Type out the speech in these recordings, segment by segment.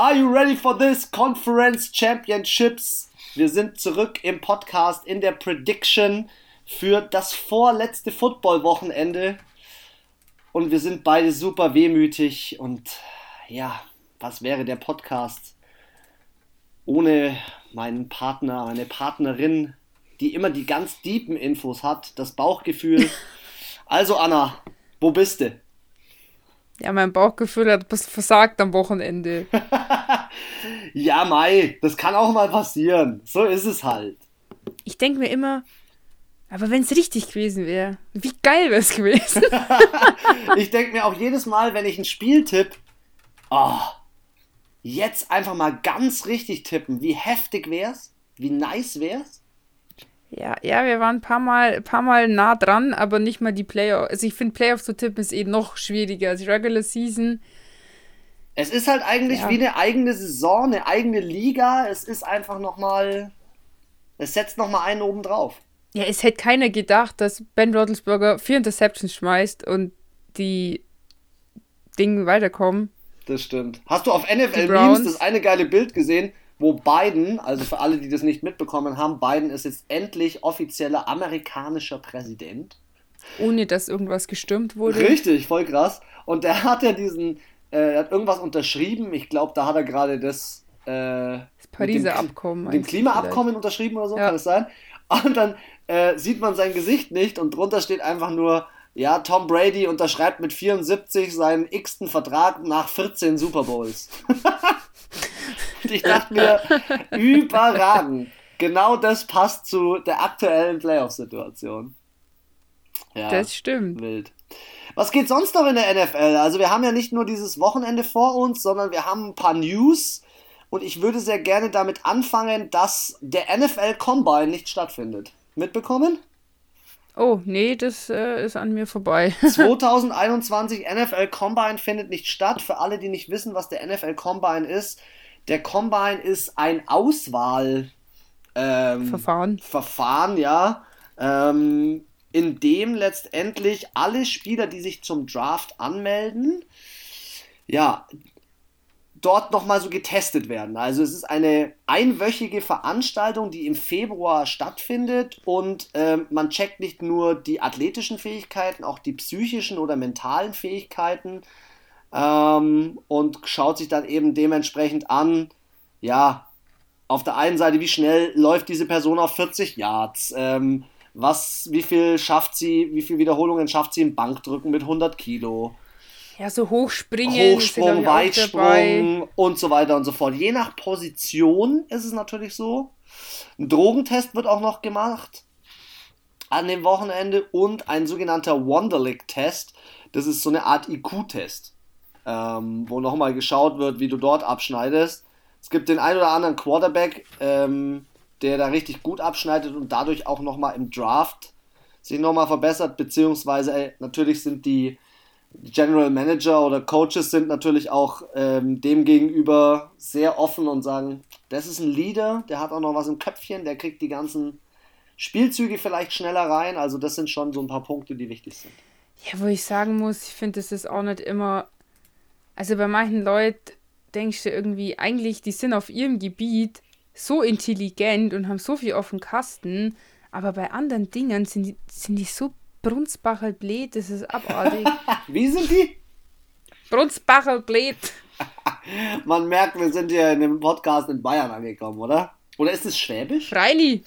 Are you ready for this Conference Championships? Wir sind zurück im Podcast in der Prediction für das vorletzte Football-Wochenende. Und wir sind beide super wehmütig. Und ja, was wäre der Podcast ohne meinen Partner, meine Partnerin, die immer die ganz deepen Infos hat, das Bauchgefühl. Also Anna, wo bist du? Ja, mein Bauchgefühl hat versagt am Wochenende. ja, Mai, das kann auch mal passieren. So ist es halt. Ich denke mir immer, aber wenn es richtig gewesen wäre, wie geil wäre es gewesen? ich denke mir auch jedes Mal, wenn ich ein Spiel tippe, oh, jetzt einfach mal ganz richtig tippen. Wie heftig wär's? Wie nice wär's? Ja, ja, wir waren ein paar Mal, paar Mal nah dran, aber nicht mal die Playoffs. Also ich finde Playoffs zu tippen ist eh noch schwieriger als Regular Season. Es ist halt eigentlich ja. wie eine eigene Saison, eine eigene Liga. Es ist einfach nochmal, es setzt nochmal einen oben drauf. Ja, es hätte keiner gedacht, dass Ben Roethlisberger vier Interceptions schmeißt und die Dinge weiterkommen. Das stimmt. Hast du auf NFL Memes das eine geile Bild gesehen, wo Biden, also für alle, die das nicht mitbekommen haben, Biden ist jetzt endlich offizieller amerikanischer Präsident. Ohne dass irgendwas gestürmt wurde. Richtig, voll krass. Und der hat ja diesen, äh, hat irgendwas unterschrieben. Ich glaube, da hat er gerade das, äh, das Pariser dem, Abkommen. Dem Klimaabkommen unterschrieben oder so, ja. kann es sein? Und dann äh, sieht man sein Gesicht nicht und drunter steht einfach nur, ja, Tom Brady unterschreibt mit 74 seinen x-ten Vertrag nach 14 Super Bowls. Und ich dachte mir, überragend. Genau das passt zu der aktuellen Playoff-Situation. Ja, das stimmt. Wild. Was geht sonst noch in der NFL? Also wir haben ja nicht nur dieses Wochenende vor uns, sondern wir haben ein paar News. Und ich würde sehr gerne damit anfangen, dass der NFL Combine nicht stattfindet. Mitbekommen? Oh, nee, das äh, ist an mir vorbei. 2021 NFL Combine findet nicht statt. Für alle, die nicht wissen, was der NFL Combine ist, der Combine ist ein Auswahl. Ähm, Verfahren. Verfahren, ja. Ähm, in dem letztendlich alle Spieler, die sich zum Draft anmelden, ja, dort nochmal so getestet werden. Also es ist eine einwöchige Veranstaltung, die im Februar stattfindet und äh, man checkt nicht nur die athletischen Fähigkeiten, auch die psychischen oder mentalen Fähigkeiten ähm, und schaut sich dann eben dementsprechend an, ja, auf der einen Seite, wie schnell läuft diese Person auf 40 Yards, ähm, was, wie viel schafft sie, wie viele Wiederholungen schafft sie im Bankdrücken mit 100 Kilo. Ja, so Hochspringen, Hochsprung, Weitsprung und so weiter und so fort. Je nach Position ist es natürlich so. Ein Drogentest wird auch noch gemacht an dem Wochenende und ein sogenannter Wonderlick-Test. Das ist so eine Art IQ-Test ähm, wo nochmal geschaut wird, wie du dort abschneidest. Es gibt den ein oder anderen Quarterback, ähm, der da richtig gut abschneidet und dadurch auch nochmal im Draft sich nochmal verbessert, beziehungsweise ey, natürlich sind die General Manager oder Coaches sind natürlich auch ähm, dem sehr offen und sagen, das ist ein Leader, der hat auch noch was im Köpfchen, der kriegt die ganzen Spielzüge vielleicht schneller rein. Also das sind schon so ein paar Punkte, die wichtig sind. Ja, wo ich sagen muss, ich finde, das ist auch nicht immer also bei manchen Leuten denkst du irgendwie, eigentlich, die sind auf ihrem Gebiet so intelligent und haben so viel auf dem Kasten, aber bei anderen Dingen sind die, sind die so brunsbacher blöd, das ist abartig. Wie sind die? Brunsbacher blöd. Man merkt, wir sind hier in dem Podcast in Bayern angekommen, oder? Oder ist es Schwäbisch? Freilich.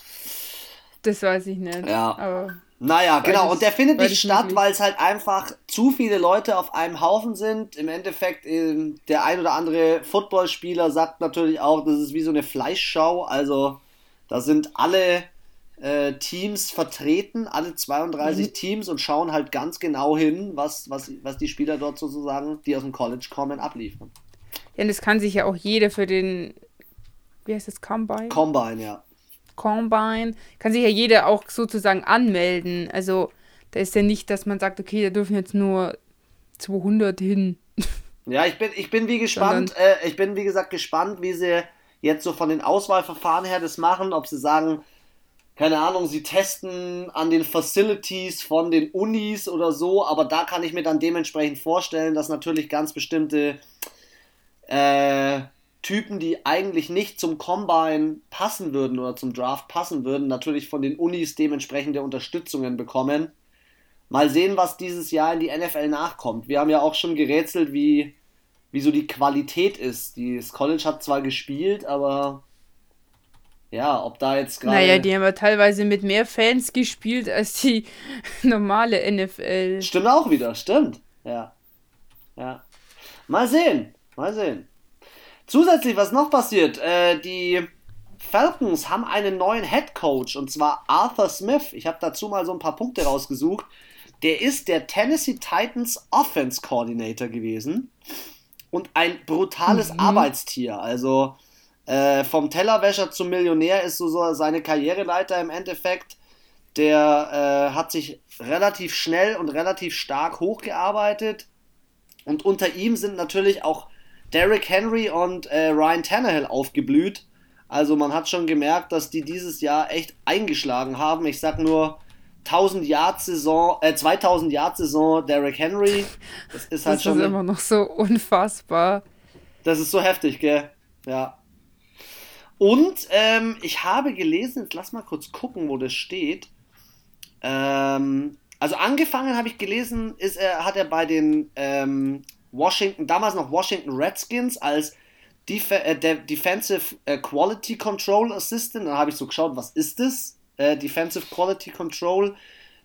Das weiß ich nicht. Ja. Aber naja, genau. Und der findet nicht statt, weil es halt einfach zu viele Leute auf einem Haufen sind. Im Endeffekt, ähm, der ein oder andere Footballspieler sagt natürlich auch, das ist wie so eine Fleischschau. Also, da sind alle äh, Teams vertreten, alle 32 mhm. Teams und schauen halt ganz genau hin, was, was, was die Spieler dort sozusagen, die aus dem College kommen, abliefern. Und das kann sich ja auch jeder für den, wie heißt das, Combine? Combine, ja. Combine, kann sich ja jeder auch sozusagen anmelden. Also da ist ja nicht, dass man sagt, okay, da dürfen jetzt nur 200 hin. Ja, ich bin, ich bin wie gespannt, äh, ich bin wie gesagt gespannt, wie sie jetzt so von den Auswahlverfahren her das machen, ob sie sagen, keine Ahnung, sie testen an den Facilities von den Unis oder so, aber da kann ich mir dann dementsprechend vorstellen, dass natürlich ganz bestimmte äh, Typen, die eigentlich nicht zum Combine passen würden oder zum Draft passen würden, natürlich von den Unis dementsprechende Unterstützungen bekommen. Mal sehen, was dieses Jahr in die NFL nachkommt. Wir haben ja auch schon gerätselt, wie, wie so die Qualität ist. Das College hat zwar gespielt, aber ja, ob da jetzt gerade. Naja, die haben ja teilweise mit mehr Fans gespielt als die normale NFL. Stimmt auch wieder, stimmt. Ja. Ja. Mal sehen. Mal sehen. Zusätzlich, was noch passiert, äh, die Falcons haben einen neuen Head Coach und zwar Arthur Smith. Ich habe dazu mal so ein paar Punkte rausgesucht. Der ist der Tennessee Titans Offense Coordinator gewesen und ein brutales mhm. Arbeitstier. Also äh, vom Tellerwäscher zum Millionär ist so, so seine Karriereleiter im Endeffekt. Der äh, hat sich relativ schnell und relativ stark hochgearbeitet. Und unter ihm sind natürlich auch Derrick Henry und äh, Ryan Tannehill aufgeblüht. Also man hat schon gemerkt, dass die dieses Jahr echt eingeschlagen haben. Ich sag nur 1000 Yard Saison, äh 2000 Yard Saison Derrick Henry. Das ist halt das schon. Das ist immer noch so unfassbar. Das ist so heftig, gell? Ja. Und ähm, ich habe gelesen, jetzt lass mal kurz gucken, wo das steht. Ähm, also angefangen habe ich gelesen, ist er, hat er bei den ähm, Washington, damals noch Washington Redskins als Def äh, Defensive äh, Quality Control Assistant. Dann habe ich so geschaut, was ist das? Äh, Defensive Quality Control.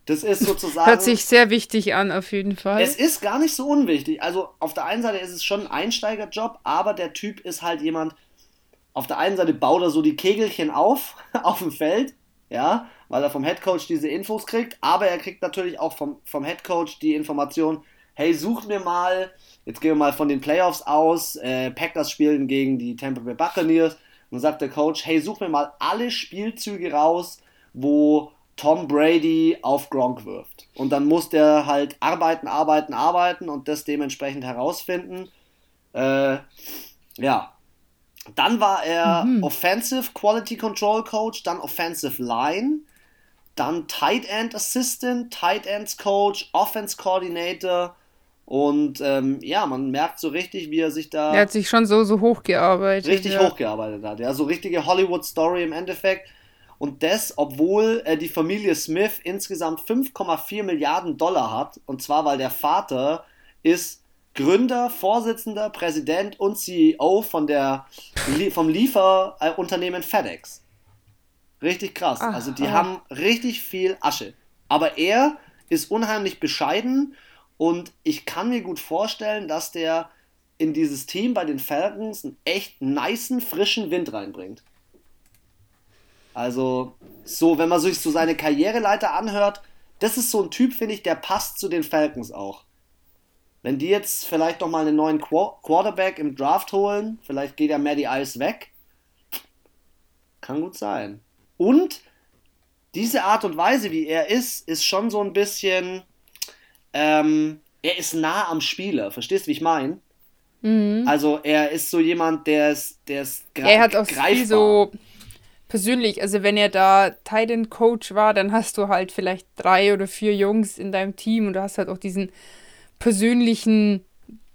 Das ist sozusagen. Hört sich sehr wichtig an, auf jeden Fall. Es ist gar nicht so unwichtig. Also auf der einen Seite ist es schon ein Einsteigerjob, aber der Typ ist halt jemand, auf der einen Seite baut er so die Kegelchen auf, auf dem Feld, ja, weil er vom Headcoach diese Infos kriegt, aber er kriegt natürlich auch vom, vom Headcoach die Information, hey, such mir mal, jetzt gehen wir mal von den Playoffs aus, äh, Packers spielen gegen die Tampa Bay Buccaneers, und sagt der Coach, hey, such mir mal alle Spielzüge raus, wo Tom Brady auf Gronk wirft. Und dann muss der halt arbeiten, arbeiten, arbeiten und das dementsprechend herausfinden. Äh, ja, dann war er mhm. Offensive Quality Control Coach, dann Offensive Line, dann Tight End Assistant, Tight Ends Coach, Offense Coordinator. Und ähm, ja, man merkt so richtig, wie er sich da. Er hat sich schon so, so hochgearbeitet. Richtig ja. hochgearbeitet hat. Ja, so richtige Hollywood-Story im Endeffekt. Und das, obwohl äh, die Familie Smith insgesamt 5,4 Milliarden Dollar hat. Und zwar, weil der Vater ist Gründer, Vorsitzender, Präsident und CEO von der, vom Lieferunternehmen FedEx. Richtig krass. Ach, also die ah. haben richtig viel Asche. Aber er ist unheimlich bescheiden und ich kann mir gut vorstellen, dass der in dieses Team bei den Falcons einen echt niceen, frischen Wind reinbringt. Also, so, wenn man sich so seine Karriereleiter anhört, das ist so ein Typ, finde ich, der passt zu den Falcons auch. Wenn die jetzt vielleicht noch mal einen neuen Qu Quarterback im Draft holen, vielleicht geht ja Maddie Ice weg. Kann gut sein. Und diese Art und Weise, wie er ist, ist schon so ein bisschen. Ähm, er ist nah am Spieler. Verstehst du, wie ich meine? Mhm. Also er ist so jemand, der ist, der ist Er hat auch greifbar. so persönlich, also wenn er da Titan Coach war, dann hast du halt vielleicht drei oder vier Jungs in deinem Team und du hast halt auch diesen persönlichen,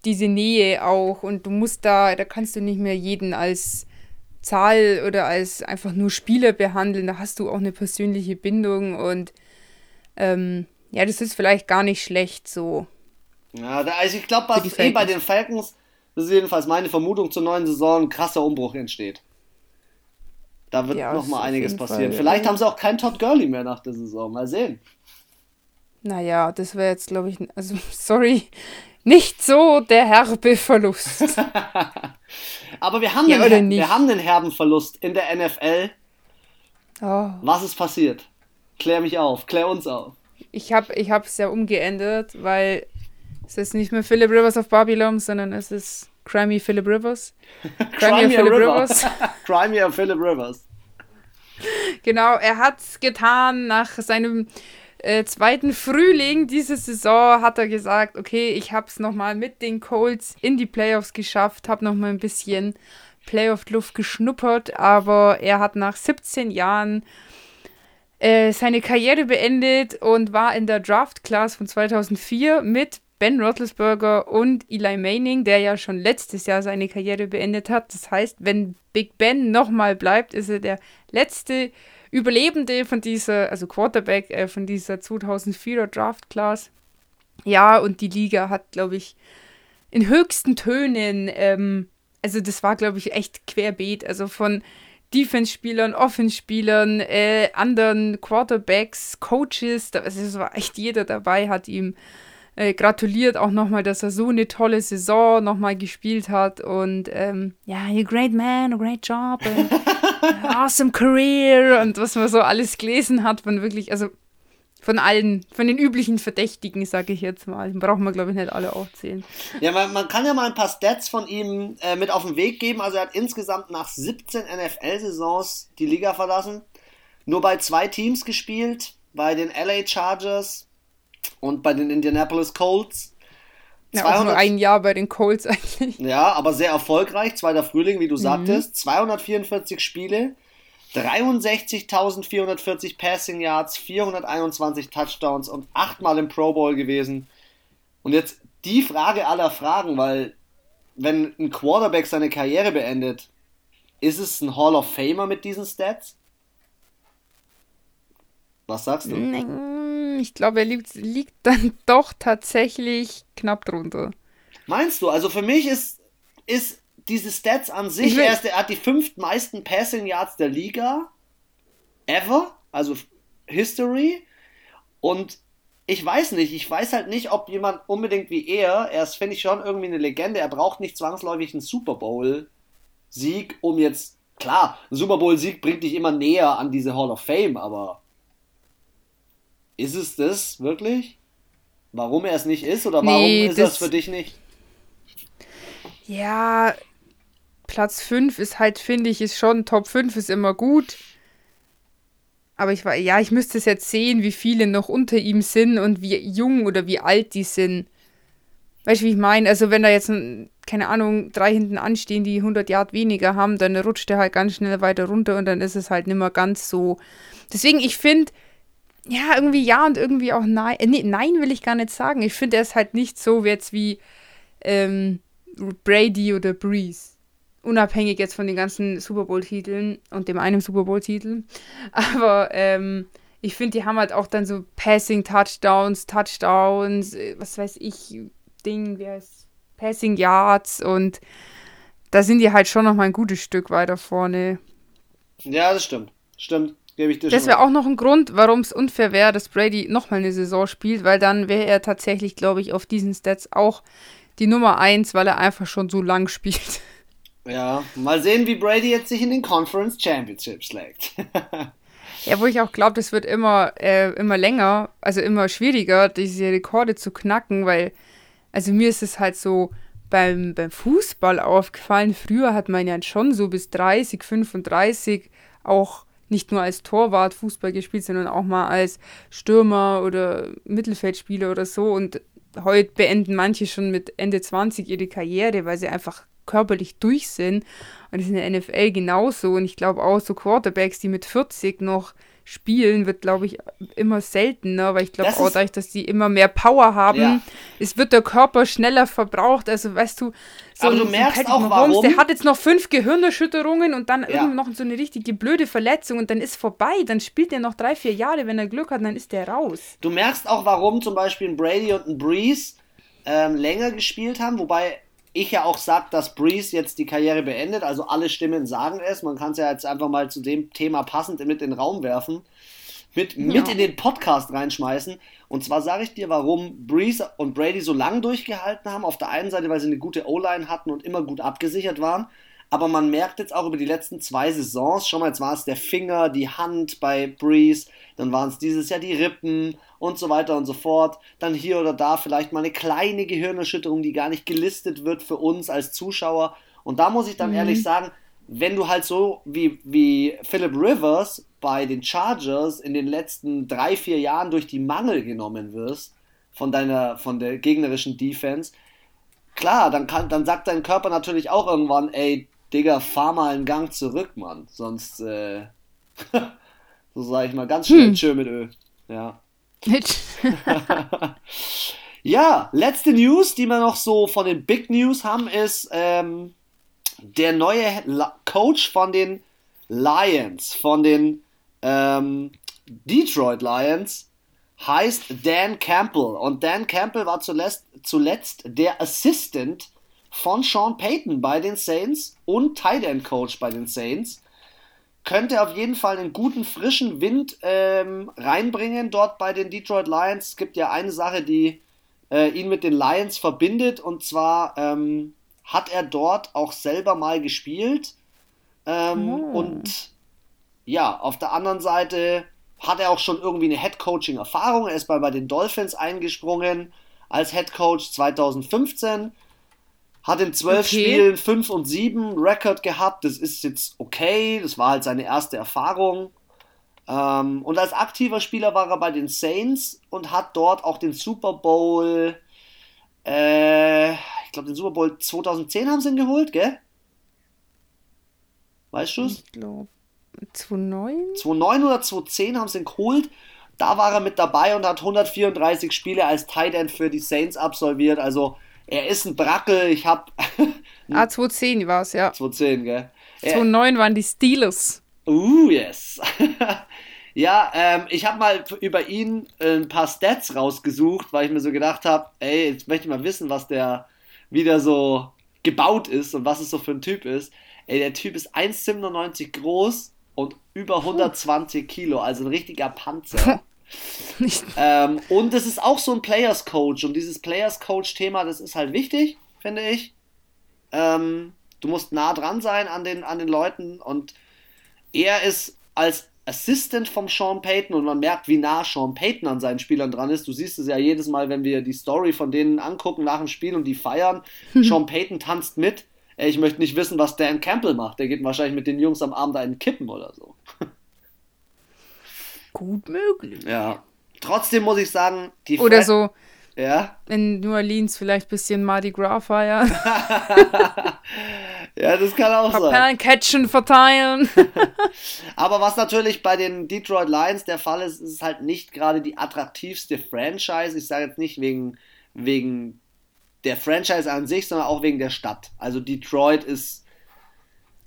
diese Nähe auch und du musst da, da kannst du nicht mehr jeden als Zahl oder als einfach nur Spieler behandeln, da hast du auch eine persönliche Bindung und ähm, ja, das ist vielleicht gar nicht schlecht so. Ja, also ich glaube, was eh bei den Falcons, das ist jedenfalls meine Vermutung zur neuen Saison, ein krasser Umbruch entsteht. Da wird ja, noch mal einiges passieren. Fall. Vielleicht haben sie auch keinen Todd Gurley mehr nach der Saison. Mal sehen. Naja, das wäre jetzt, glaube ich, also sorry, nicht so der herbe Verlust. Aber wir haben, ja, einen, wir haben einen herben Verlust in der NFL. Oh. Was ist passiert? Klär mich auf, klär uns auf. Ich habe ich es ja umgeändert, weil es ist nicht mehr Philip Rivers of Babylon, sondern es ist Crimey Philip Rivers. Crimey Philip Rivers. Crimey Philip Rivers. Genau, er hat es getan nach seinem äh, zweiten Frühling diese Saison hat er gesagt, okay, ich habe es nochmal mit den Colts in die Playoffs geschafft, habe nochmal ein bisschen Playoff-Luft geschnuppert, aber er hat nach 17 Jahren äh, seine Karriere beendet und war in der Draft-Class von 2004 mit Ben Roethlisberger und Eli Manning, der ja schon letztes Jahr seine Karriere beendet hat. Das heißt, wenn Big Ben nochmal bleibt, ist er der letzte Überlebende von dieser, also Quarterback äh, von dieser 2004er Draft Class. Ja, und die Liga hat, glaube ich, in höchsten Tönen, ähm, also das war, glaube ich, echt querbeet. Also von Defense-Spielern, Offense-Spielern, äh, anderen Quarterbacks, Coaches, also es war echt jeder dabei, hat ihm äh, gratuliert auch nochmal, dass er so eine tolle Saison nochmal gespielt hat und ähm, ja, you're a great man, a great job, awesome career und was man so alles gelesen hat, von wirklich, also von allen, von den üblichen Verdächtigen, sage ich jetzt mal. Brauchen wir, glaube ich, nicht alle aufzählen. Ja, man, man, kann ja mal ein paar Stats von ihm äh, mit auf den Weg geben. Also er hat insgesamt nach 17 NFL-Saisons die Liga verlassen. Nur bei zwei Teams gespielt, bei den LA Chargers und bei den Indianapolis Colts. Ja, 200, auch nur ein Jahr bei den Colts eigentlich. Ja, aber sehr erfolgreich. Zweiter Frühling, wie du mhm. sagtest. 244 Spiele, 63.440 Passing Yards, 421 Touchdowns und achtmal im Pro Bowl gewesen. Und jetzt die Frage aller Fragen, weil wenn ein Quarterback seine Karriere beendet, ist es ein Hall of Famer mit diesen Stats? Was sagst du? Ich glaube, er liegt, liegt dann doch tatsächlich knapp drunter. Meinst du? Also für mich ist, ist diese Stats an sich, er, ist, er hat die fünf meisten Passing Yards der Liga ever, also History. Und ich weiß nicht, ich weiß halt nicht, ob jemand unbedingt wie er, er ist, finde ich, schon irgendwie eine Legende, er braucht nicht zwangsläufig einen Super Bowl-Sieg, um jetzt, klar, ein Super Bowl-Sieg bringt dich immer näher an diese Hall of Fame, aber ist es das wirklich? Warum er es nicht ist oder warum nee, ist das, das für dich nicht? Ja, Platz 5 ist halt, finde ich, ist schon, Top 5 ist immer gut. Aber ich war, ja, ich müsste es jetzt sehen, wie viele noch unter ihm sind und wie jung oder wie alt die sind. Weißt du, wie ich meine? Also, wenn da jetzt, keine Ahnung, drei hinten anstehen, die 100 Yard weniger haben, dann rutscht der halt ganz schnell weiter runter und dann ist es halt nicht mehr ganz so. Deswegen, ich finde, ja, irgendwie ja und irgendwie auch nein. Äh, nee, nein will ich gar nicht sagen. Ich finde, er ist halt nicht so jetzt wie ähm, Brady oder Breeze. Unabhängig jetzt von den ganzen Super Bowl-Titeln und dem einen Super Bowl-Titel. Aber ähm, ich finde, die haben halt auch dann so Passing-Touchdowns, Touchdowns, äh, was weiß ich, Ding, wie heißt Passing Yards und da sind die halt schon noch mal ein gutes Stück weiter vorne. Ja, das stimmt. Stimmt. Das wäre auch noch ein Grund, warum es unfair wäre, dass Brady nochmal eine Saison spielt, weil dann wäre er tatsächlich, glaube ich, auf diesen Stats auch die Nummer 1, weil er einfach schon so lang spielt. Ja, mal sehen, wie Brady jetzt sich in den Conference Championships schlägt. ja, wo ich auch glaube, das wird immer, äh, immer länger, also immer schwieriger, diese Rekorde zu knacken, weil, also mir ist es halt so beim, beim Fußball aufgefallen, früher hat man ja schon so bis 30, 35 auch nicht nur als Torwart Fußball gespielt, sondern auch mal als Stürmer oder Mittelfeldspieler oder so. Und heute beenden manche schon mit Ende 20 ihre Karriere, weil sie einfach körperlich durch sind. Und das ist in der NFL genauso. Und ich glaube auch so Quarterbacks, die mit 40 noch spielen, wird, glaube ich, immer seltener, weil ich glaube auch dadurch, dass die immer mehr Power haben, ja. es wird der Körper schneller verbraucht. Also weißt du, so Aber du merkst auch, Mahomes, warum. der hat jetzt noch fünf Gehirnerschütterungen und dann ja. irgendwie noch so eine richtige blöde Verletzung und dann ist vorbei. Dann spielt er noch drei, vier Jahre, wenn er Glück hat, dann ist der raus. Du merkst auch, warum zum Beispiel ein Brady und ein Breeze ähm, länger gespielt haben, wobei ich ja auch sage, dass Breeze jetzt die Karriere beendet. Also alle Stimmen sagen es. Man kann es ja jetzt einfach mal zu dem Thema passend mit in den Raum werfen. Mit, ja. mit in den Podcast reinschmeißen. Und zwar sage ich dir, warum Breeze und Brady so lange durchgehalten haben. Auf der einen Seite, weil sie eine gute O-Line hatten und immer gut abgesichert waren. Aber man merkt jetzt auch über die letzten zwei Saisons, schon mal, jetzt war es der Finger, die Hand bei Breeze, dann waren es dieses Jahr die Rippen und so weiter und so fort. Dann hier oder da vielleicht mal eine kleine Gehirnerschütterung, die gar nicht gelistet wird für uns als Zuschauer. Und da muss ich dann mhm. ehrlich sagen, wenn du halt so wie, wie Philip Rivers bei den Chargers in den letzten drei, vier Jahren durch die Mangel genommen wirst von deiner, von der gegnerischen Defense, klar, dann kann, dann sagt dein Körper natürlich auch irgendwann, ey, Digga, fahr mal einen Gang zurück, Mann. Sonst, äh, so sage ich mal, ganz schnell hm. Tschö mit Ö. Ja. Ja, letzte News, die wir noch so von den Big News haben, ist ähm, der neue La Coach von den Lions, von den ähm, Detroit Lions, heißt Dan Campbell. Und Dan Campbell war zuletzt, zuletzt der Assistant von Sean Payton bei den Saints und Tight End Coach bei den Saints. Könnte auf jeden Fall einen guten frischen Wind ähm, reinbringen dort bei den Detroit Lions. Es gibt ja eine Sache, die äh, ihn mit den Lions verbindet und zwar ähm, hat er dort auch selber mal gespielt. Ähm, oh. Und ja, auf der anderen Seite hat er auch schon irgendwie eine Head Coaching Erfahrung. Er ist mal bei den Dolphins eingesprungen als Head Coach 2015 hat in zwölf okay. Spielen 5 und 7 Rekord gehabt. Das ist jetzt okay. Das war halt seine erste Erfahrung. Ähm, und als aktiver Spieler war er bei den Saints und hat dort auch den Super Bowl, äh, ich glaube, den Super Bowl 2010 haben sie ihn geholt, gell? Weißt du es? Ich glaube, 2009? 2009 oder 2010 haben sie ihn geholt. Da war er mit dabei und hat 134 Spiele als Tight End für die Saints absolviert. Also er ist ein Brackel. Ich hab. ah, 2010 war es, ja. 2010, gell? 2009 waren die Steelers. Uh, yes. ja, ähm, ich habe mal über ihn äh, ein paar Stats rausgesucht, weil ich mir so gedacht habe, ey, jetzt möchte ich mal wissen, was der wieder so gebaut ist und was es so für ein Typ ist. Ey, der Typ ist 1,97 groß und über 120 Kilo, also ein richtiger Panzer. ähm, und es ist auch so ein Players Coach. Und dieses Players Coach-Thema, das ist halt wichtig, finde ich. Ähm, du musst nah dran sein an den, an den Leuten. Und er ist als Assistant vom Sean Payton und man merkt, wie nah Sean Payton an seinen Spielern dran ist. Du siehst es ja jedes Mal, wenn wir die Story von denen angucken nach dem Spiel und die feiern. Sean Payton tanzt mit. Ich möchte nicht wissen, was Dan Campbell macht. Der geht wahrscheinlich mit den Jungs am Abend einen kippen oder so. Gut möglich. Ja. Trotzdem muss ich sagen, die Oder Fre so. Ja. In New Orleans vielleicht ein bisschen Mardi Gras feiern. ja, das kann auch sein. Perlen catchen, verteilen. Aber was natürlich bei den Detroit Lions der Fall ist, ist halt nicht gerade die attraktivste Franchise. Ich sage jetzt nicht wegen, wegen der Franchise an sich, sondern auch wegen der Stadt. Also Detroit ist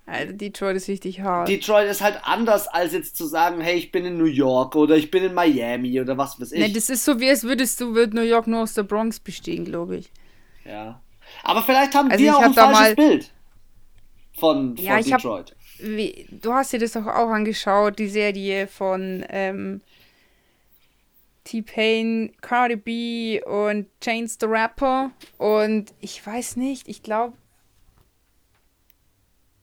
Alter, Detroit ist richtig hart. Detroit ist halt anders, als jetzt zu sagen, hey, ich bin in New York oder ich bin in Miami oder was weiß ich. Nee, das ist so, wie als würdest du, wird New York nur aus der Bronx bestehen, glaube ich. Ja. Aber vielleicht haben also wir auch ein falsches Bild von, von ja, Detroit. Hab, wie, du hast dir das doch auch angeschaut, die Serie von ähm, T-Pain, Cardi B und Chains the Rapper. Und ich weiß nicht, ich glaube,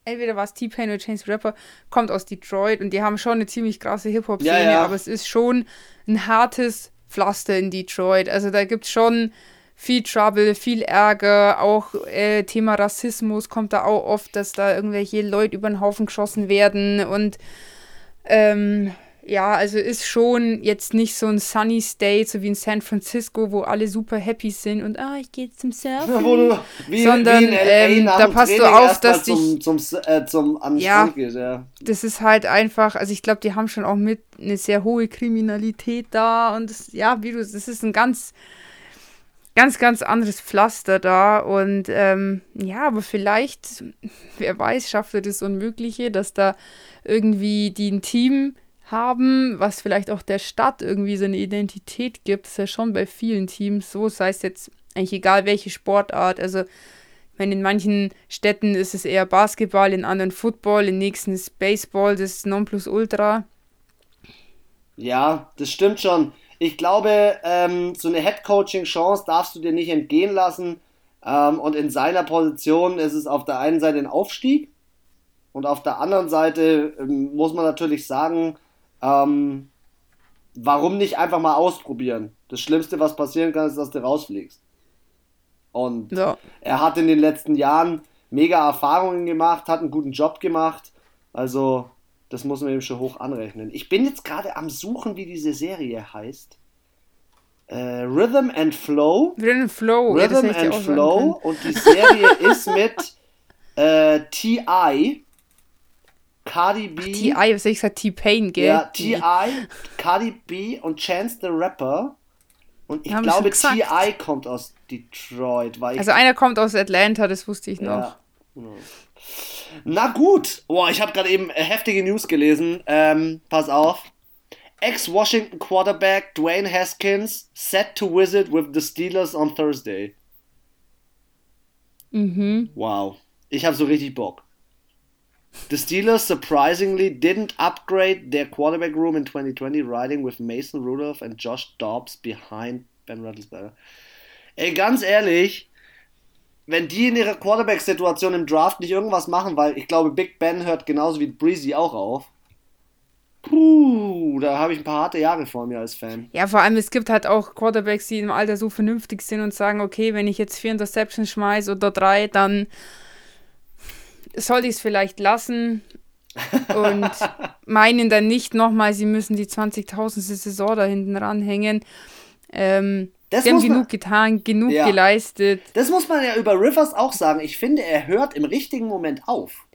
entweder war es T-Pain oder Chance Rapper, kommt aus Detroit und die haben schon eine ziemlich krasse Hip-Hop-Szene, ja, ja. aber es ist schon ein hartes Pflaster in Detroit. Also da gibt es schon viel Trouble, viel Ärger, auch äh, Thema Rassismus kommt da auch oft, dass da irgendwelche Leute über den Haufen geschossen werden und ähm, ja, also ist schon jetzt nicht so ein Sunny State, so wie in San Francisco, wo alle super happy sind und ah, ich gehe jetzt zum Surfen. Du, wie, Sondern wie ähm, da passt du auf, dass dich zum, zum, äh, zum ja, geht, ja, das ist halt einfach, also ich glaube, die haben schon auch mit eine sehr hohe Kriminalität da und das, ja, wie du, das ist ein ganz ganz, ganz anderes Pflaster da. Und ähm, ja, aber vielleicht, wer weiß, schafft er das Unmögliche, dass da irgendwie die ein Team haben, was vielleicht auch der Stadt irgendwie so eine Identität gibt. Das ist ja schon bei vielen Teams so, sei es jetzt eigentlich egal welche Sportart. Also, ich meine, in manchen Städten ist es eher Basketball, in anderen Football, in nächsten ist Baseball, das ist Nonplusultra. Ja, das stimmt schon. Ich glaube, ähm, so eine Head-Coaching-Chance darfst du dir nicht entgehen lassen. Ähm, und in seiner Position ist es auf der einen Seite ein Aufstieg und auf der anderen Seite ähm, muss man natürlich sagen, ähm, warum nicht einfach mal ausprobieren? Das Schlimmste, was passieren kann, ist, dass du rausfliegst. Und ja. er hat in den letzten Jahren mega Erfahrungen gemacht, hat einen guten Job gemacht. Also, das muss man ihm schon hoch anrechnen. Ich bin jetzt gerade am Suchen, wie diese Serie heißt. Äh, Rhythm and Flow. Rhythm Flow. Rhythm ja, and Flow. Und die Serie ist mit äh, T.I. Cardi B. T.I., was hätte ich gesagt? T-Pain, gell? Ja, T.I., Cardi B und Chance the Rapper. Und ich glaube, T.I. kommt aus Detroit. also einer kommt aus Atlanta, das wusste ich noch. Ja. Na gut. Boah, ich habe gerade eben heftige News gelesen. Ähm, pass auf. Ex-Washington Quarterback Dwayne Haskins set to visit with the Steelers on Thursday. Mhm. Wow. Ich habe so richtig Bock. The Steelers surprisingly didn't upgrade their quarterback room in 2020, riding with Mason Rudolph and Josh Dobbs behind Ben Roethlisberger. Ey, ganz ehrlich, wenn die in ihrer Quarterback-Situation im Draft nicht irgendwas machen, weil ich glaube, Big Ben hört genauso wie Breezy auch auf. Puh, da habe ich ein paar harte Jahre vor mir als Fan. Ja, vor allem, es gibt halt auch Quarterbacks, die im Alter so vernünftig sind und sagen, okay, wenn ich jetzt vier Interceptions schmeiße oder drei, dann soll ich es vielleicht lassen und meinen dann nicht nochmal, sie müssen die 20.000. Saison da hinten ranhängen. Ähm, das sie haben genug man, getan, genug ja. geleistet. Das muss man ja über Rivers auch sagen. Ich finde, er hört im richtigen Moment auf.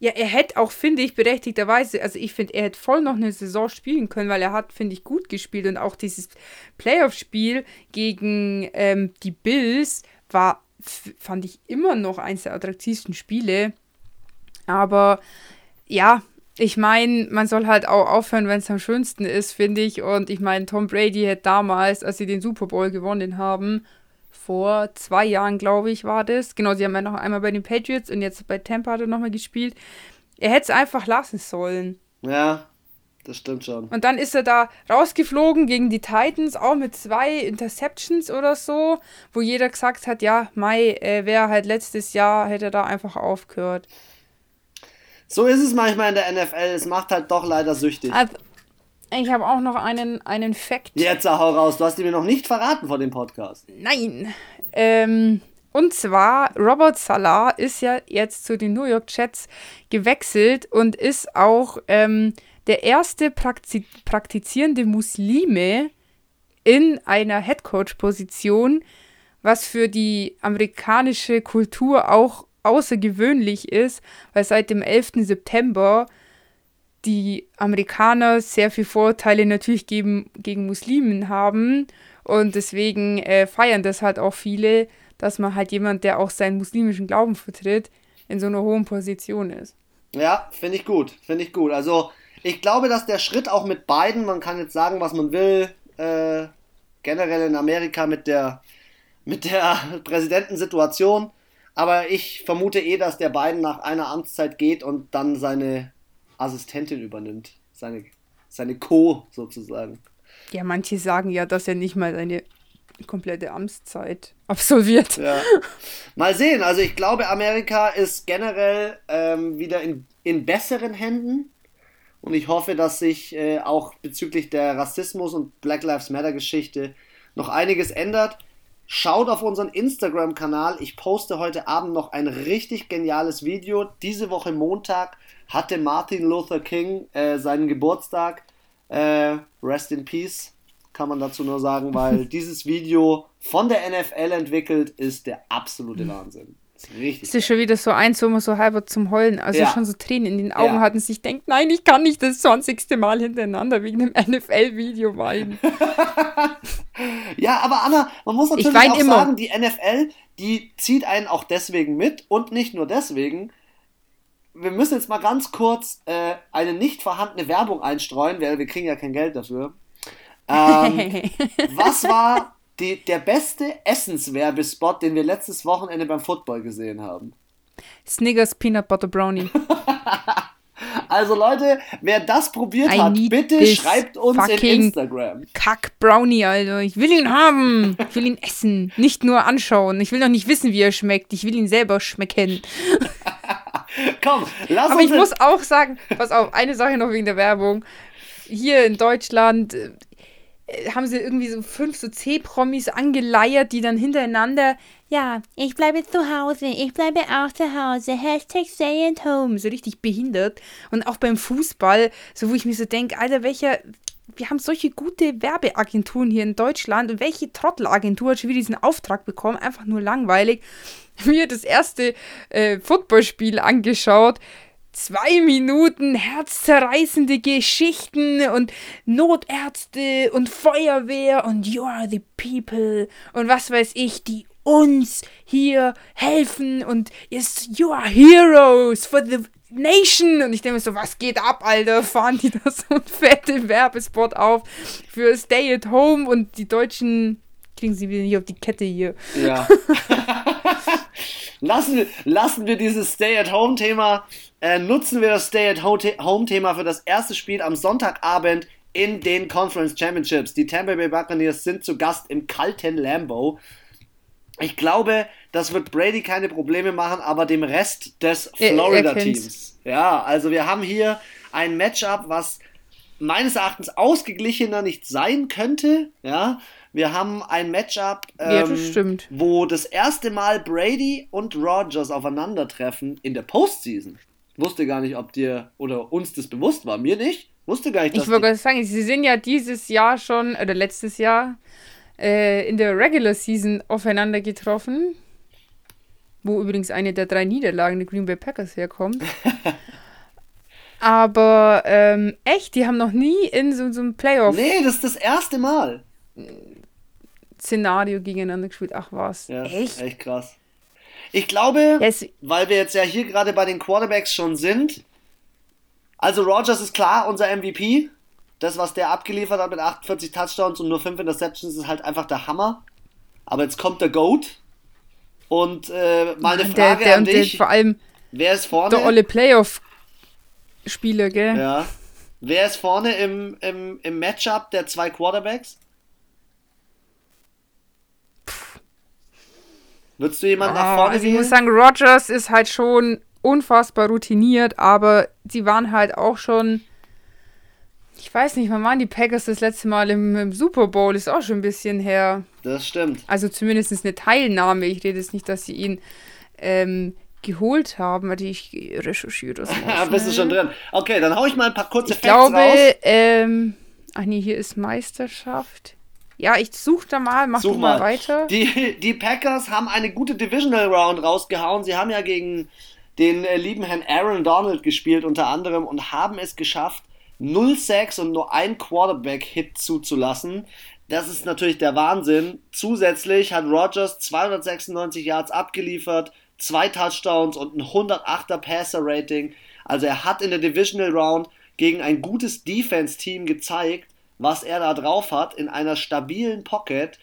Ja, er hätte auch, finde ich, berechtigterweise, also ich finde, er hätte voll noch eine Saison spielen können, weil er hat, finde ich, gut gespielt und auch dieses Playoff-Spiel gegen ähm, die Bills war fand ich immer noch eins der attraktivsten Spiele. Aber ja, ich meine, man soll halt auch aufhören, wenn es am schönsten ist, finde ich. Und ich meine, Tom Brady hat damals, als sie den Super Bowl gewonnen haben, vor zwei Jahren, glaube ich, war das. Genau, sie haben ja noch einmal bei den Patriots und jetzt bei Tampa hat er nochmal gespielt. Er hätte es einfach lassen sollen. Ja, das stimmt schon. Und dann ist er da rausgeflogen gegen die Titans, auch mit zwei Interceptions oder so, wo jeder gesagt hat, ja, Mai äh, wäre halt letztes Jahr, hätte er da einfach aufgehört. So ist es manchmal in der NFL. Es macht halt doch leider süchtig. Also, ich habe auch noch einen, einen Fact. Jetzt hau raus. Du hast die mir noch nicht verraten vor dem Podcast. Nein. Ähm, und zwar, Robert Salah ist ja jetzt zu den New York Jets gewechselt und ist auch ähm, der erste Prakti praktizierende Muslime in einer Headcoach-Position, was für die amerikanische Kultur auch außergewöhnlich ist, weil seit dem 11. September die Amerikaner sehr viele Vorteile natürlich gegen, gegen Muslimen haben und deswegen äh, feiern das halt auch viele, dass man halt jemand, der auch seinen muslimischen Glauben vertritt, in so einer hohen Position ist. Ja, finde ich gut, finde ich gut. Also ich glaube, dass der Schritt auch mit beiden, man kann jetzt sagen, was man will, äh, generell in Amerika mit der, mit der Präsidentensituation, aber ich vermute eh, dass der Biden nach einer Amtszeit geht und dann seine Assistentin übernimmt. Seine, seine Co. sozusagen. Ja, manche sagen ja, dass er nicht mal seine komplette Amtszeit absolviert. Ja. Mal sehen. Also ich glaube, Amerika ist generell ähm, wieder in, in besseren Händen. Und ich hoffe, dass sich äh, auch bezüglich der Rassismus und Black Lives Matter Geschichte noch einiges ändert. Schaut auf unseren Instagram-Kanal. Ich poste heute Abend noch ein richtig geniales Video. Diese Woche Montag hatte Martin Luther King äh, seinen Geburtstag. Äh, rest in Peace, kann man dazu nur sagen, weil dieses Video von der NFL entwickelt ist der absolute Wahnsinn. Richtig. Das ist schon wieder so eins, wo man so halber zum Heulen, also ja. schon so Tränen in den Augen ja. hat und sich denkt, nein, ich kann nicht das 20. Mal hintereinander wegen einem NFL-Video weinen. ja, aber Anna, man muss natürlich auch immer. sagen, die NFL, die zieht einen auch deswegen mit und nicht nur deswegen. Wir müssen jetzt mal ganz kurz äh, eine nicht vorhandene Werbung einstreuen, weil wir kriegen ja kein Geld dafür. Ähm, was war die, der beste Essenswerbespot, den wir letztes Wochenende beim Football gesehen haben. Snickers Peanut Butter Brownie. Also Leute, wer das probiert I hat, bitte schreibt uns in Instagram. Kack Brownie, also ich will ihn haben. Ich will ihn essen, nicht nur anschauen. Ich will noch nicht wissen, wie er schmeckt. Ich will ihn selber schmecken. Komm, lass Aber uns. Aber ich muss auch sagen, pass auf, eine Sache noch wegen der Werbung. Hier in Deutschland äh, haben sie irgendwie so fünf so C-Promis angeleiert, die dann hintereinander, ja, ich bleibe zu Hause, ich bleibe auch zu Hause, Hashtag stay at home, so richtig behindert. Und auch beim Fußball, so wo ich mir so denke, Alter, welcher, wir haben solche gute Werbeagenturen hier in Deutschland und welche Trottelagentur hat schon wieder diesen Auftrag bekommen, einfach nur langweilig. Mir das erste äh, Footballspiel angeschaut, zwei Minuten herzzerreißende Geschichten und Notärzte und Feuerwehr und You are the people und was weiß ich, die uns hier helfen und ist You are heroes for the nation. Und ich denke mir so, was geht ab, Alter? Fahren die da so einen fetten Werbespot auf für Stay at Home und die Deutschen kriegen sie wieder nicht auf die Kette hier. Ja. lassen, wir, lassen wir dieses Stay-at-Home-Thema, äh, nutzen wir das Stay-at-Home-Thema für das erste Spiel am Sonntagabend in den Conference Championships. Die Tampa Bay Buccaneers sind zu Gast im kalten Lambeau. Ich glaube, das wird Brady keine Probleme machen, aber dem Rest des Florida-Teams. Ja, also wir haben hier ein Matchup, was meines Erachtens ausgeglichener nicht sein könnte. Ja, wir haben ein Matchup, ähm, ja, wo das erste Mal Brady und Rogers aufeinandertreffen in der Postseason. Ich wusste gar nicht, ob dir oder uns das bewusst war. Mir nicht. Wusste gar nicht, dass Ich wollte sagen, sie sind ja dieses Jahr schon, oder letztes Jahr, äh, in der Regular Season aufeinander getroffen. Wo übrigens eine der drei Niederlagen der Green Bay Packers herkommt. Aber ähm, echt, die haben noch nie in so, so einem Playoff. Nee, das ist das erste Mal. Szenario gegeneinander gespielt. Ach was. Ja, echt? Echt krass. Ich glaube, yes. weil wir jetzt ja hier gerade bei den Quarterbacks schon sind. Also Rogers ist klar unser MVP. Das, was der abgeliefert hat mit 48 Touchdowns und nur 5 Interceptions, ist halt einfach der Hammer. Aber jetzt kommt der Goat. Und äh, mal eine Frage der, der, an dich. Der, vor allem wer ist vorne? Der olle Playoff-Spieler, gell? Ja. Wer ist vorne im, im, im Matchup der zwei Quarterbacks? Würdest du jemanden ah, nach vorne also Ich muss sagen, Rogers ist halt schon unfassbar routiniert, aber die waren halt auch schon. Ich weiß nicht, wann waren die Packers das letzte Mal im, im, Super Bowl? Ist auch schon ein bisschen her. Das stimmt. Also zumindest eine Teilnahme. Ich rede jetzt nicht, dass sie ihn ähm, geholt haben. Warte, ich recherchiere das mal. Bist du schon drin? Okay, dann hau ich mal ein paar kurze ich Facts glaube, raus. Ähm, ach nee, hier ist Meisterschaft. Ja, ich suche da mal, mach Such du mal, mal weiter. Die, die Packers haben eine gute Divisional Round rausgehauen. Sie haben ja gegen den äh, lieben Herrn Aaron Donald gespielt unter anderem und haben es geschafft, 0 Sacks und nur ein Quarterback-Hit zuzulassen. Das ist natürlich der Wahnsinn. Zusätzlich hat Rogers 296 Yards abgeliefert, zwei Touchdowns und ein 108er Passer-Rating. Also er hat in der Divisional Round gegen ein gutes Defense-Team gezeigt, was er da drauf hat in einer stabilen Pocket.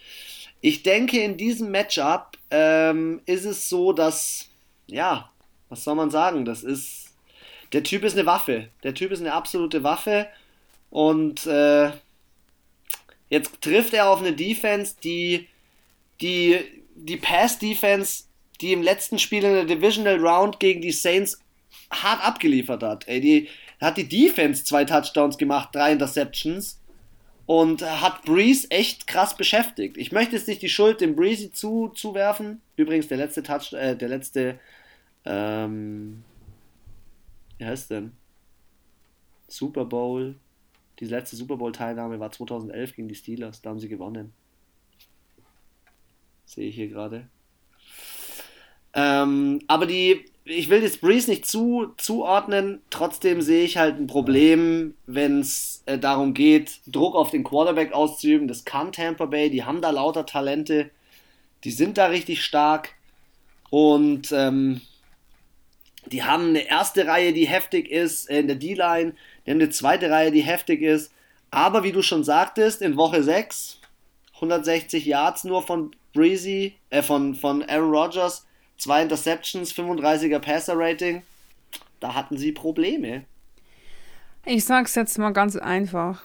Ich denke, in diesem Matchup ähm, ist es so, dass, ja, was soll man sagen? Das ist, der Typ ist eine Waffe. Der Typ ist eine absolute Waffe. Und äh, jetzt trifft er auf eine Defense, die die, die Pass-Defense, die im letzten Spiel in der Divisional Round gegen die Saints hart abgeliefert hat. Ey, die hat die Defense zwei Touchdowns gemacht, drei Interceptions und hat Breeze echt krass beschäftigt. Ich möchte jetzt nicht die Schuld dem Breezy zu, zuwerfen. Übrigens, der letzte Touch, äh, der letzte, ähm, wie heißt denn? Super Bowl. Die letzte Super Bowl-Teilnahme war 2011 gegen die Steelers. Da haben sie gewonnen. Sehe ich hier gerade. Ähm, aber die ich will jetzt Breeze nicht zu, zuordnen, trotzdem sehe ich halt ein Problem, wenn es äh, darum geht, Druck auf den Quarterback auszuüben. Das kann Tampa Bay, die haben da lauter Talente, die sind da richtig stark und ähm, die haben eine erste Reihe, die heftig ist äh, in der D-Line, die haben eine zweite Reihe, die heftig ist. Aber wie du schon sagtest, in Woche 6 160 Yards nur von Breezy, äh, von, von Aaron Rodgers Zwei Interceptions, 35er Passer-Rating. Da hatten sie Probleme. Ich sag's jetzt mal ganz einfach.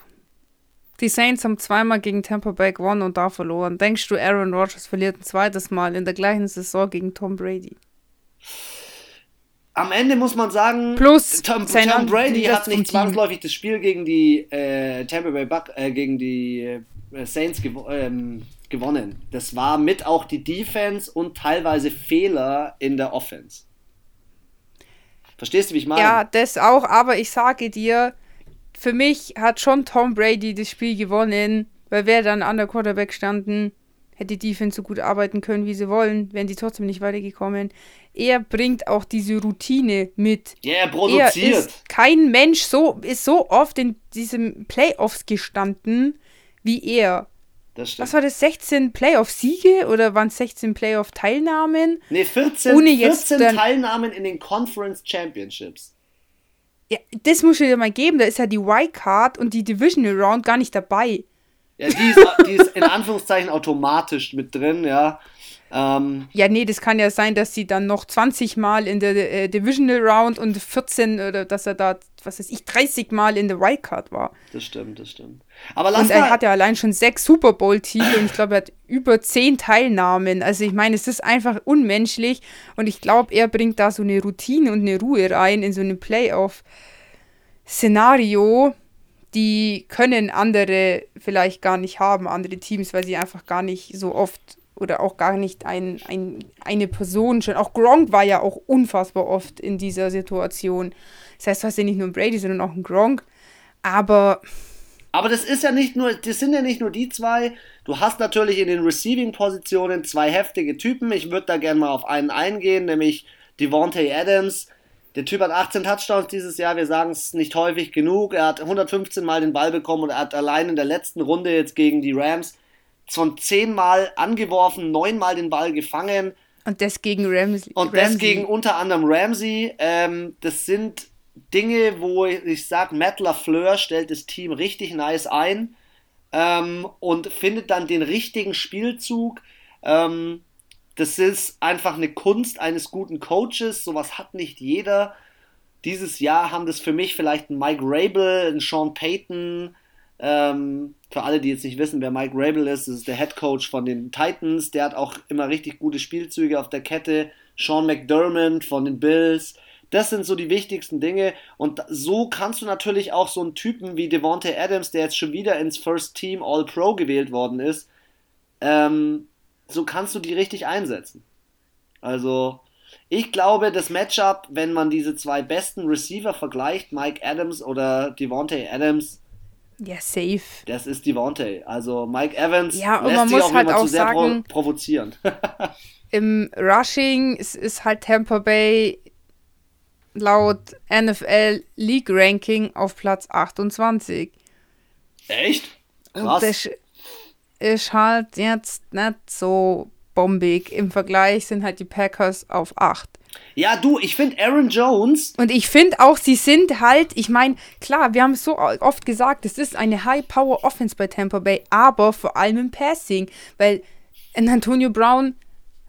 Die Saints haben zweimal gegen Tampa Bay gewonnen und da verloren. Denkst du, Aaron Rodgers verliert ein zweites Mal in der gleichen Saison gegen Tom Brady? Am Ende muss man sagen, Plus Tom, Tom Brady hat nicht zwangsläufig das Spiel gegen die äh, Tampa Bay Buck, äh, gegen die äh, Saints ähm, gewonnen. Das war mit auch die Defense und teilweise Fehler in der Offense. Verstehst du, wie ich meine? Ja, das auch, aber ich sage dir, für mich hat schon Tom Brady das Spiel gewonnen, weil wer dann an der Quarterback standen, hätte die Defense so gut arbeiten können, wie sie wollen, wären sie trotzdem nicht weitergekommen. Er bringt auch diese Routine mit. Ja, er produziert. Er ist kein Mensch so, ist so oft in diesen Playoffs gestanden wie er. Was war das? 16 Playoff-Siege oder waren es 16 Playoff-Teilnahmen? Nee, 14, Ohne 14 dann, Teilnahmen in den Conference Championships. Ja, das muss ich dir mal geben. Da ist ja die Y-Card und die Divisional Round gar nicht dabei. Ja, die ist, die ist in Anführungszeichen automatisch mit drin, ja. Ähm, ja, nee, das kann ja sein, dass sie dann noch 20 Mal in der äh, Divisional Round und 14 oder dass er da, was weiß ich, 30 Mal in der Wildcard war. Das stimmt, das stimmt. Aber lass und er hat ja allein schon sechs Super Bowl-Titel und ich glaube, er hat über zehn Teilnahmen. Also ich meine, es ist einfach unmenschlich und ich glaube, er bringt da so eine Routine und eine Ruhe rein in so ein Playoff-Szenario die können andere vielleicht gar nicht haben, andere Teams, weil sie einfach gar nicht so oft oder auch gar nicht ein, ein, eine Person schon. Auch Gronk war ja auch unfassbar oft in dieser Situation. Das heißt, du hast ja nicht nur einen Brady, sondern auch einen Gronk. Aber. Aber das ist ja nicht nur, das sind ja nicht nur die zwei. Du hast natürlich in den Receiving-Positionen zwei heftige Typen. Ich würde da gerne mal auf einen eingehen, nämlich Devontae Adams. Der Typ hat 18 Touchdowns dieses Jahr, wir sagen es nicht häufig genug. Er hat 115 Mal den Ball bekommen und er hat allein in der letzten Runde jetzt gegen die Rams von zehnmal angeworfen, neunmal den Ball gefangen. Und das gegen Ramsey. Und das gegen unter anderem Ramsey. Ähm, das sind Dinge, wo ich, ich sage, Matt LaFleur stellt das Team richtig nice ein ähm, und findet dann den richtigen Spielzug. Ähm, das ist einfach eine Kunst eines guten Coaches. Sowas hat nicht jeder. Dieses Jahr haben das für mich vielleicht ein Mike Rabel, ein Sean Payton, ähm, für alle, die jetzt nicht wissen, wer Mike Rabel ist, das ist der Head Coach von den Titans. Der hat auch immer richtig gute Spielzüge auf der Kette. Sean McDermott von den Bills. Das sind so die wichtigsten Dinge. Und so kannst du natürlich auch so einen Typen wie Devontae Adams, der jetzt schon wieder ins First Team All-Pro gewählt worden ist, ähm, so kannst du die richtig einsetzen. Also, ich glaube, das Matchup, wenn man diese zwei besten Receiver vergleicht, Mike Adams oder Devontae Adams, ja, safe. Das ist Devontae. Also Mike Evans ja, und lässt man sich muss auch halt auch sehr sagen, pro provozieren. Im Rushing ist, ist halt Tampa Bay laut NFL League Ranking auf Platz 28. Echt? Krass. Und das ist halt jetzt nicht so bombig. Im Vergleich sind halt die Packers auf 8. Ja, du, ich finde Aaron Jones. Und ich finde auch, sie sind halt, ich meine, klar, wir haben es so oft gesagt, es ist eine High-Power-Offense bei Tampa Bay, aber vor allem im Passing, weil ein Antonio Brown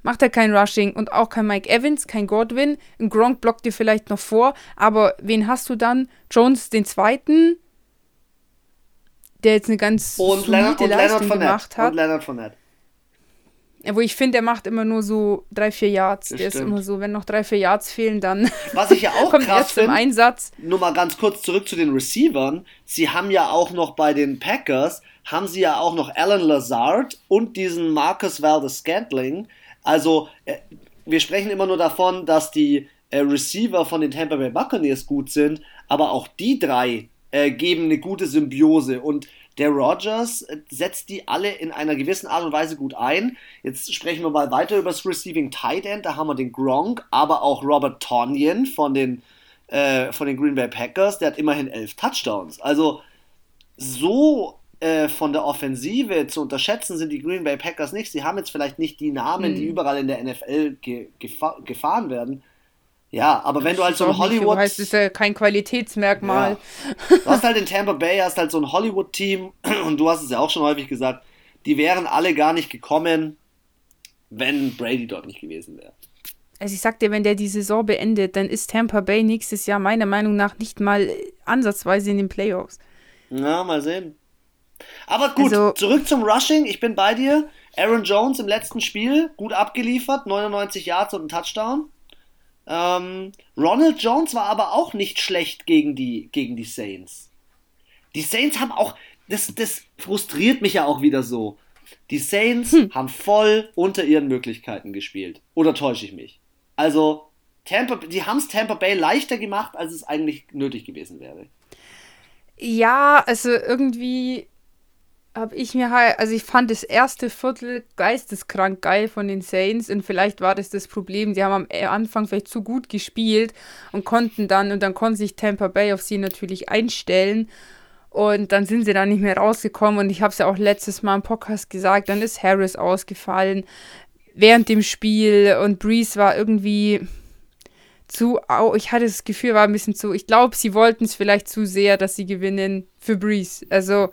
macht er kein Rushing und auch kein Mike Evans, kein Godwin. Ein Gronk blockt dir vielleicht noch vor, aber wen hast du dann? Jones den Zweiten, der jetzt eine ganz und solide Leonard, und Leistung Leonard gemacht hat. Und Leonard Fournette. Wo ich finde, der macht immer nur so drei, vier Yards. Das der stimmt. ist immer so, wenn noch drei, vier Yards fehlen, dann Was ich ja auch kommt krass finde, Einsatz. Nur mal ganz kurz zurück zu den Receivern. Sie haben ja auch noch bei den Packers, haben sie ja auch noch Alan Lazard und diesen Marcus Valdez Scantling. Also, äh, wir sprechen immer nur davon, dass die äh, Receiver von den Tampa Bay Buccaneers gut sind, aber auch die drei äh, geben eine gute Symbiose und der Rogers setzt die alle in einer gewissen Art und Weise gut ein. Jetzt sprechen wir mal weiter über das Receiving Tight End. Da haben wir den Gronk, aber auch Robert Tonyan von den, äh, von den Green Bay Packers. Der hat immerhin elf Touchdowns. Also so äh, von der Offensive zu unterschätzen sind die Green Bay Packers nicht. Sie haben jetzt vielleicht nicht die Namen, mhm. die überall in der NFL ge gefa gefahren werden. Ja, aber wenn du halt so ein Hollywood. Das heißt, ist ja kein Qualitätsmerkmal. Ja. Du hast halt in Tampa Bay, hast halt so ein Hollywood-Team und du hast es ja auch schon häufig gesagt, die wären alle gar nicht gekommen, wenn Brady dort nicht gewesen wäre. Also ich sag dir, wenn der die Saison beendet, dann ist Tampa Bay nächstes Jahr meiner Meinung nach nicht mal ansatzweise in den Playoffs. Na, mal sehen. Aber gut, also, zurück zum Rushing. Ich bin bei dir. Aaron Jones im letzten Spiel gut abgeliefert, 99 Yards und ein Touchdown. Ähm, Ronald Jones war aber auch nicht schlecht gegen die, gegen die Saints. Die Saints haben auch, das, das frustriert mich ja auch wieder so. Die Saints hm. haben voll unter ihren Möglichkeiten gespielt. Oder täusche ich mich? Also, Tampa, die haben es Tampa Bay leichter gemacht, als es eigentlich nötig gewesen wäre. Ja, also irgendwie habe ich mir halt, also ich fand das erste Viertel geisteskrank geil von den Saints und vielleicht war das das Problem, die haben am äh, Anfang vielleicht zu gut gespielt und konnten dann, und dann konnte sich Tampa Bay auf sie natürlich einstellen und dann sind sie da nicht mehr rausgekommen und ich habe es ja auch letztes Mal im Podcast gesagt, dann ist Harris ausgefallen während dem Spiel und Breeze war irgendwie zu, ich hatte das Gefühl, war ein bisschen zu, ich glaube, sie wollten es vielleicht zu sehr, dass sie gewinnen für Breeze. Also,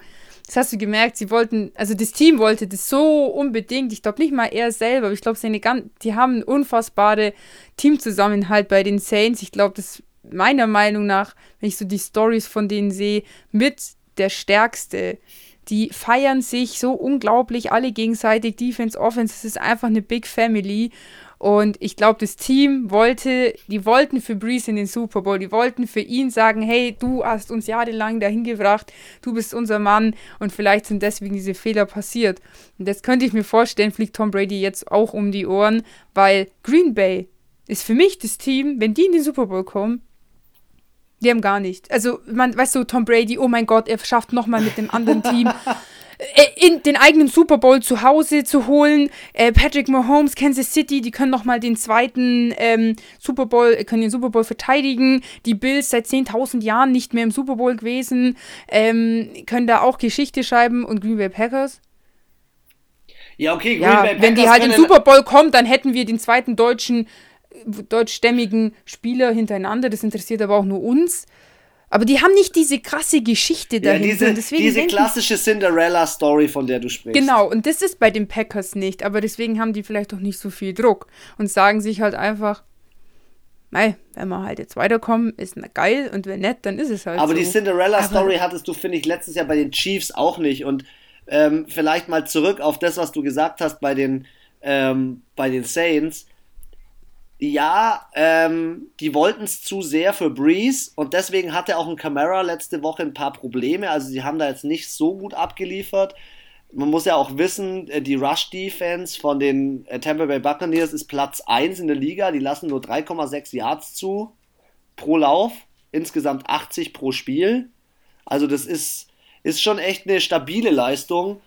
das hast du gemerkt, sie wollten, also das Team wollte das so unbedingt. Ich glaube nicht mal er selber, aber ich glaube, seine ganz, die haben einen unfassbare Teamzusammenhalt bei den Saints. Ich glaube, das meiner Meinung nach, wenn ich so die Stories von denen sehe, mit der stärkste. Die feiern sich so unglaublich alle gegenseitig, Defense, Offense, es ist einfach eine Big Family. Und ich glaube, das Team wollte, die wollten für Breeze in den Super Bowl, die wollten für ihn sagen, hey, du hast uns jahrelang dahin gebracht, du bist unser Mann und vielleicht sind deswegen diese Fehler passiert. Und das könnte ich mir vorstellen, fliegt Tom Brady jetzt auch um die Ohren, weil Green Bay ist für mich das Team, wenn die in den Super Bowl kommen, die haben gar nicht. Also, man, weißt du, Tom Brady, oh mein Gott, er schafft nochmal mit dem anderen Team in den eigenen Super Bowl zu Hause zu holen. Äh, Patrick Mahomes, Kansas City, die können nochmal den zweiten ähm, Super Bowl, äh, können den Super Bowl verteidigen. Die Bills seit 10.000 Jahren nicht mehr im Super Bowl gewesen, ähm, können da auch Geschichte schreiben und Green Bay Packers. Ja, okay, Green ja, Bay Packers. Wenn die halt im Super Bowl kommen, dann hätten wir den zweiten deutschen, deutschstämmigen Spieler hintereinander. Das interessiert aber auch nur uns. Aber die haben nicht diese krasse Geschichte dahinter. Ja, diese, diese klassische Cinderella-Story, von der du sprichst. Genau, und das ist bei den Packers nicht. Aber deswegen haben die vielleicht auch nicht so viel Druck und sagen sich halt einfach, Mei, wenn wir halt jetzt weiterkommen, ist geil und wenn nicht, dann ist es halt Aber so. die Cinderella-Story hattest du, finde ich, letztes Jahr bei den Chiefs auch nicht. Und ähm, vielleicht mal zurück auf das, was du gesagt hast bei den, ähm, bei den Saints ja, ähm, die wollten es zu sehr für Breeze und deswegen hatte auch ein Camara letzte Woche ein paar Probleme. Also sie haben da jetzt nicht so gut abgeliefert. Man muss ja auch wissen, äh, die Rush-Defense von den äh, Tampa Bay Buccaneers ist Platz 1 in der Liga. Die lassen nur 3,6 Yards zu pro Lauf, insgesamt 80 pro Spiel. Also das ist, ist schon echt eine stabile Leistung.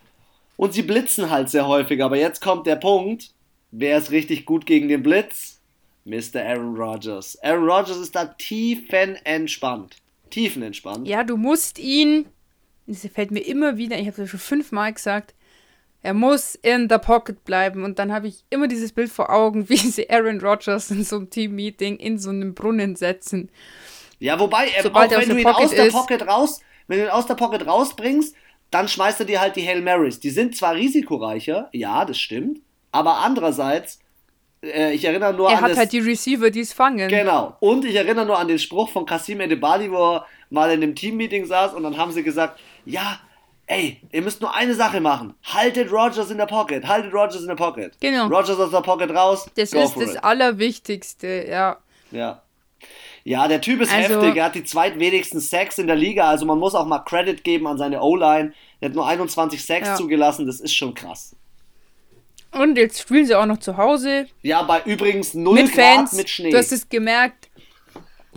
Und sie blitzen halt sehr häufig. Aber jetzt kommt der Punkt, wer ist richtig gut gegen den Blitz? Mr. Aaron Rodgers. Aaron Rodgers ist da tiefenentspannt. Tiefenentspannt. Ja, du musst ihn, das fällt mir immer wieder, ich habe das schon fünfmal gesagt, er muss in der Pocket bleiben. Und dann habe ich immer dieses Bild vor Augen, wie sie Aaron Rodgers in so einem Team-Meeting in so einem Brunnen setzen. Ja, wobei, ähm, auch wenn du ihn aus der Pocket raus, wenn du ihn aus der Pocket rausbringst, dann schmeißt er dir halt die Hail Marys. Die sind zwar risikoreicher, ja, das stimmt, aber andererseits äh, ich erinnere nur er an. Er hat halt die Receiver, die es fangen. Genau. Und ich erinnere nur an den Spruch von Kasim Edebali, wo er mal in einem Teammeeting saß und dann haben sie gesagt: Ja, ey, ihr müsst nur eine Sache machen. Haltet Rogers in der Pocket. Haltet Rogers in der Pocket. Genau. Rogers aus der Pocket raus. Das ist das it. Allerwichtigste, ja. Ja. Ja, der Typ ist also, heftig. Er hat die zweitwenigsten Sacks in der Liga. Also man muss auch mal Credit geben an seine O-Line. Er hat nur 21 Sacks ja. zugelassen. Das ist schon krass. Und jetzt spielen sie auch noch zu Hause. Ja, bei übrigens 0 mit Grad Fans. mit Schnee. Du hast es gemerkt.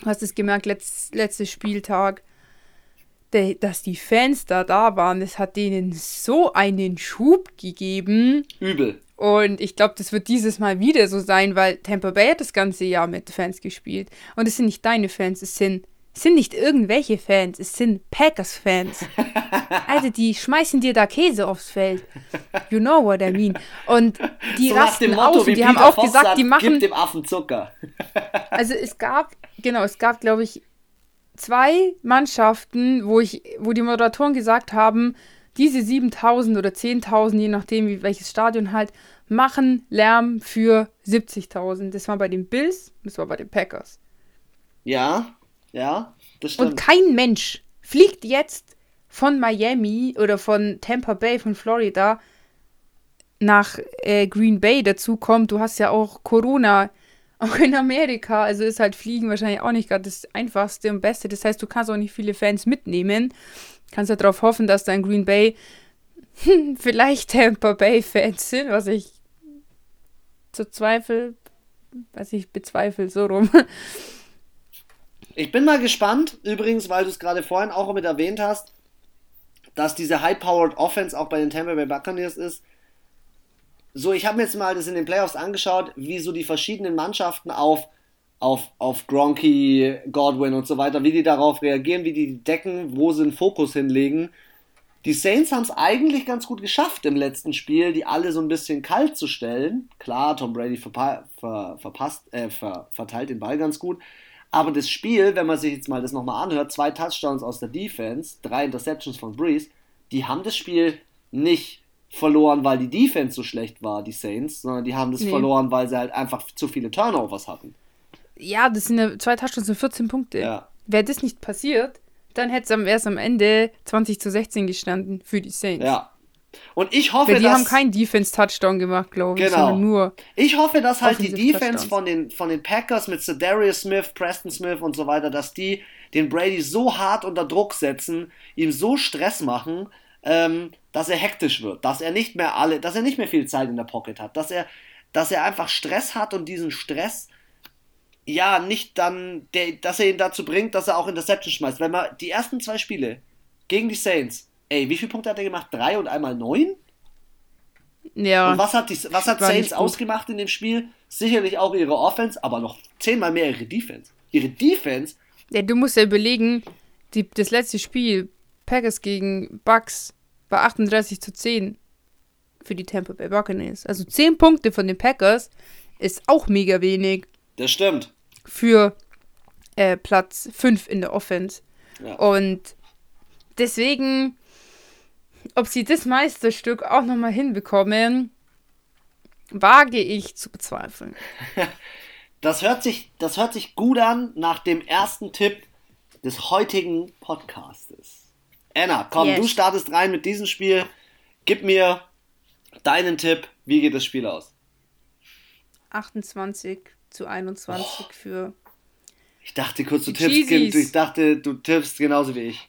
Du hast es gemerkt, letzt, letzter Spieltag, der, dass die Fans da da waren. Das hat denen so einen Schub gegeben. Übel. Und ich glaube, das wird dieses Mal wieder so sein, weil Tampa Bay hat das ganze Jahr mit Fans gespielt. Und es sind nicht deine Fans, es sind sind nicht irgendwelche Fans, es sind Packers-Fans. Also die schmeißen dir da Käse aufs Feld. You know what I mean. Und die so rasten Motto, aus und die haben auch Fox gesagt, sagt, die machen. Gib dem Affen Zucker. Also es gab, genau, es gab, glaube ich, zwei Mannschaften, wo ich, wo die Moderatoren gesagt haben, diese 7000 oder 10.000, je nachdem, wie, welches Stadion halt, machen Lärm für 70.000. Das war bei den Bills, das war bei den Packers. Ja, ja, das stimmt. Und kein Mensch fliegt jetzt von Miami oder von Tampa Bay, von Florida nach äh, Green Bay dazu kommt. Du hast ja auch Corona, auch in Amerika. Also ist halt Fliegen wahrscheinlich auch nicht gerade das Einfachste und Beste. Das heißt, du kannst auch nicht viele Fans mitnehmen. Kannst ja darauf hoffen, dass da in Green Bay vielleicht Tampa Bay Fans sind, was ich zu Zweifel, was ich bezweifle, so rum. Ich bin mal gespannt, übrigens, weil du es gerade vorhin auch mit erwähnt hast, dass diese High-Powered Offense auch bei den Tampa Bay Buccaneers ist. So, ich habe mir jetzt mal das in den Playoffs angeschaut, wie so die verschiedenen Mannschaften auf, auf, auf Gronky, Godwin und so weiter, wie die darauf reagieren, wie die decken, wo sie den Fokus hinlegen. Die Saints haben es eigentlich ganz gut geschafft im letzten Spiel, die alle so ein bisschen kalt zu stellen. Klar, Tom Brady verpa ver verpasst, äh, ver verteilt den Ball ganz gut. Aber das Spiel, wenn man sich jetzt mal das nochmal anhört, zwei Touchdowns aus der Defense, drei Interceptions von Breeze, die haben das Spiel nicht verloren, weil die Defense so schlecht war, die Saints, sondern die haben das nee. verloren, weil sie halt einfach zu viele Turnovers hatten. Ja, das sind ja zwei Touchdowns und 14 Punkte. Ja. Wäre das nicht passiert, dann hätte es am Ende 20 zu 16 gestanden für die Saints. Ja, und ich hoffe, Weil die dass, haben keinen Defense-Touchdown gemacht, glaube ich, genau. sondern nur. Ich hoffe, dass halt die Defense von den, von den Packers mit Darius Smith, Preston Smith und so weiter, dass die den Brady so hart unter Druck setzen, ihm so Stress machen, ähm, dass er hektisch wird, dass er nicht mehr alle, dass er nicht mehr viel Zeit in der Pocket hat, dass er, dass er einfach Stress hat und diesen Stress ja nicht dann, der, dass er ihn dazu bringt, dass er auch Interception schmeißt. Wenn man die ersten zwei Spiele gegen die Saints Ey, wie viele Punkte hat er gemacht? Drei und einmal neun? Ja. Und was hat, die, was hat Saints ausgemacht in dem Spiel? Sicherlich auch ihre Offense, aber noch zehnmal mehr ihre Defense. Ihre Defense. Ja, du musst ja überlegen, die, das letzte Spiel, Packers gegen Bucks, war 38 zu 10 für die Tampa Bay Buccaneers. Also 10 Punkte von den Packers ist auch mega wenig. Das stimmt. Für äh, Platz 5 in der Offense. Ja. Und deswegen ob sie das Meisterstück auch nochmal hinbekommen, wage ich zu bezweifeln. Das hört, sich, das hört sich gut an nach dem ersten Tipp des heutigen Podcastes. Anna, komm, yes. du startest rein mit diesem Spiel. Gib mir deinen Tipp. Wie geht das Spiel aus? 28 zu 21 oh. für. Ich dachte kurz, du tippst, ich dachte, du tippst genauso wie ich.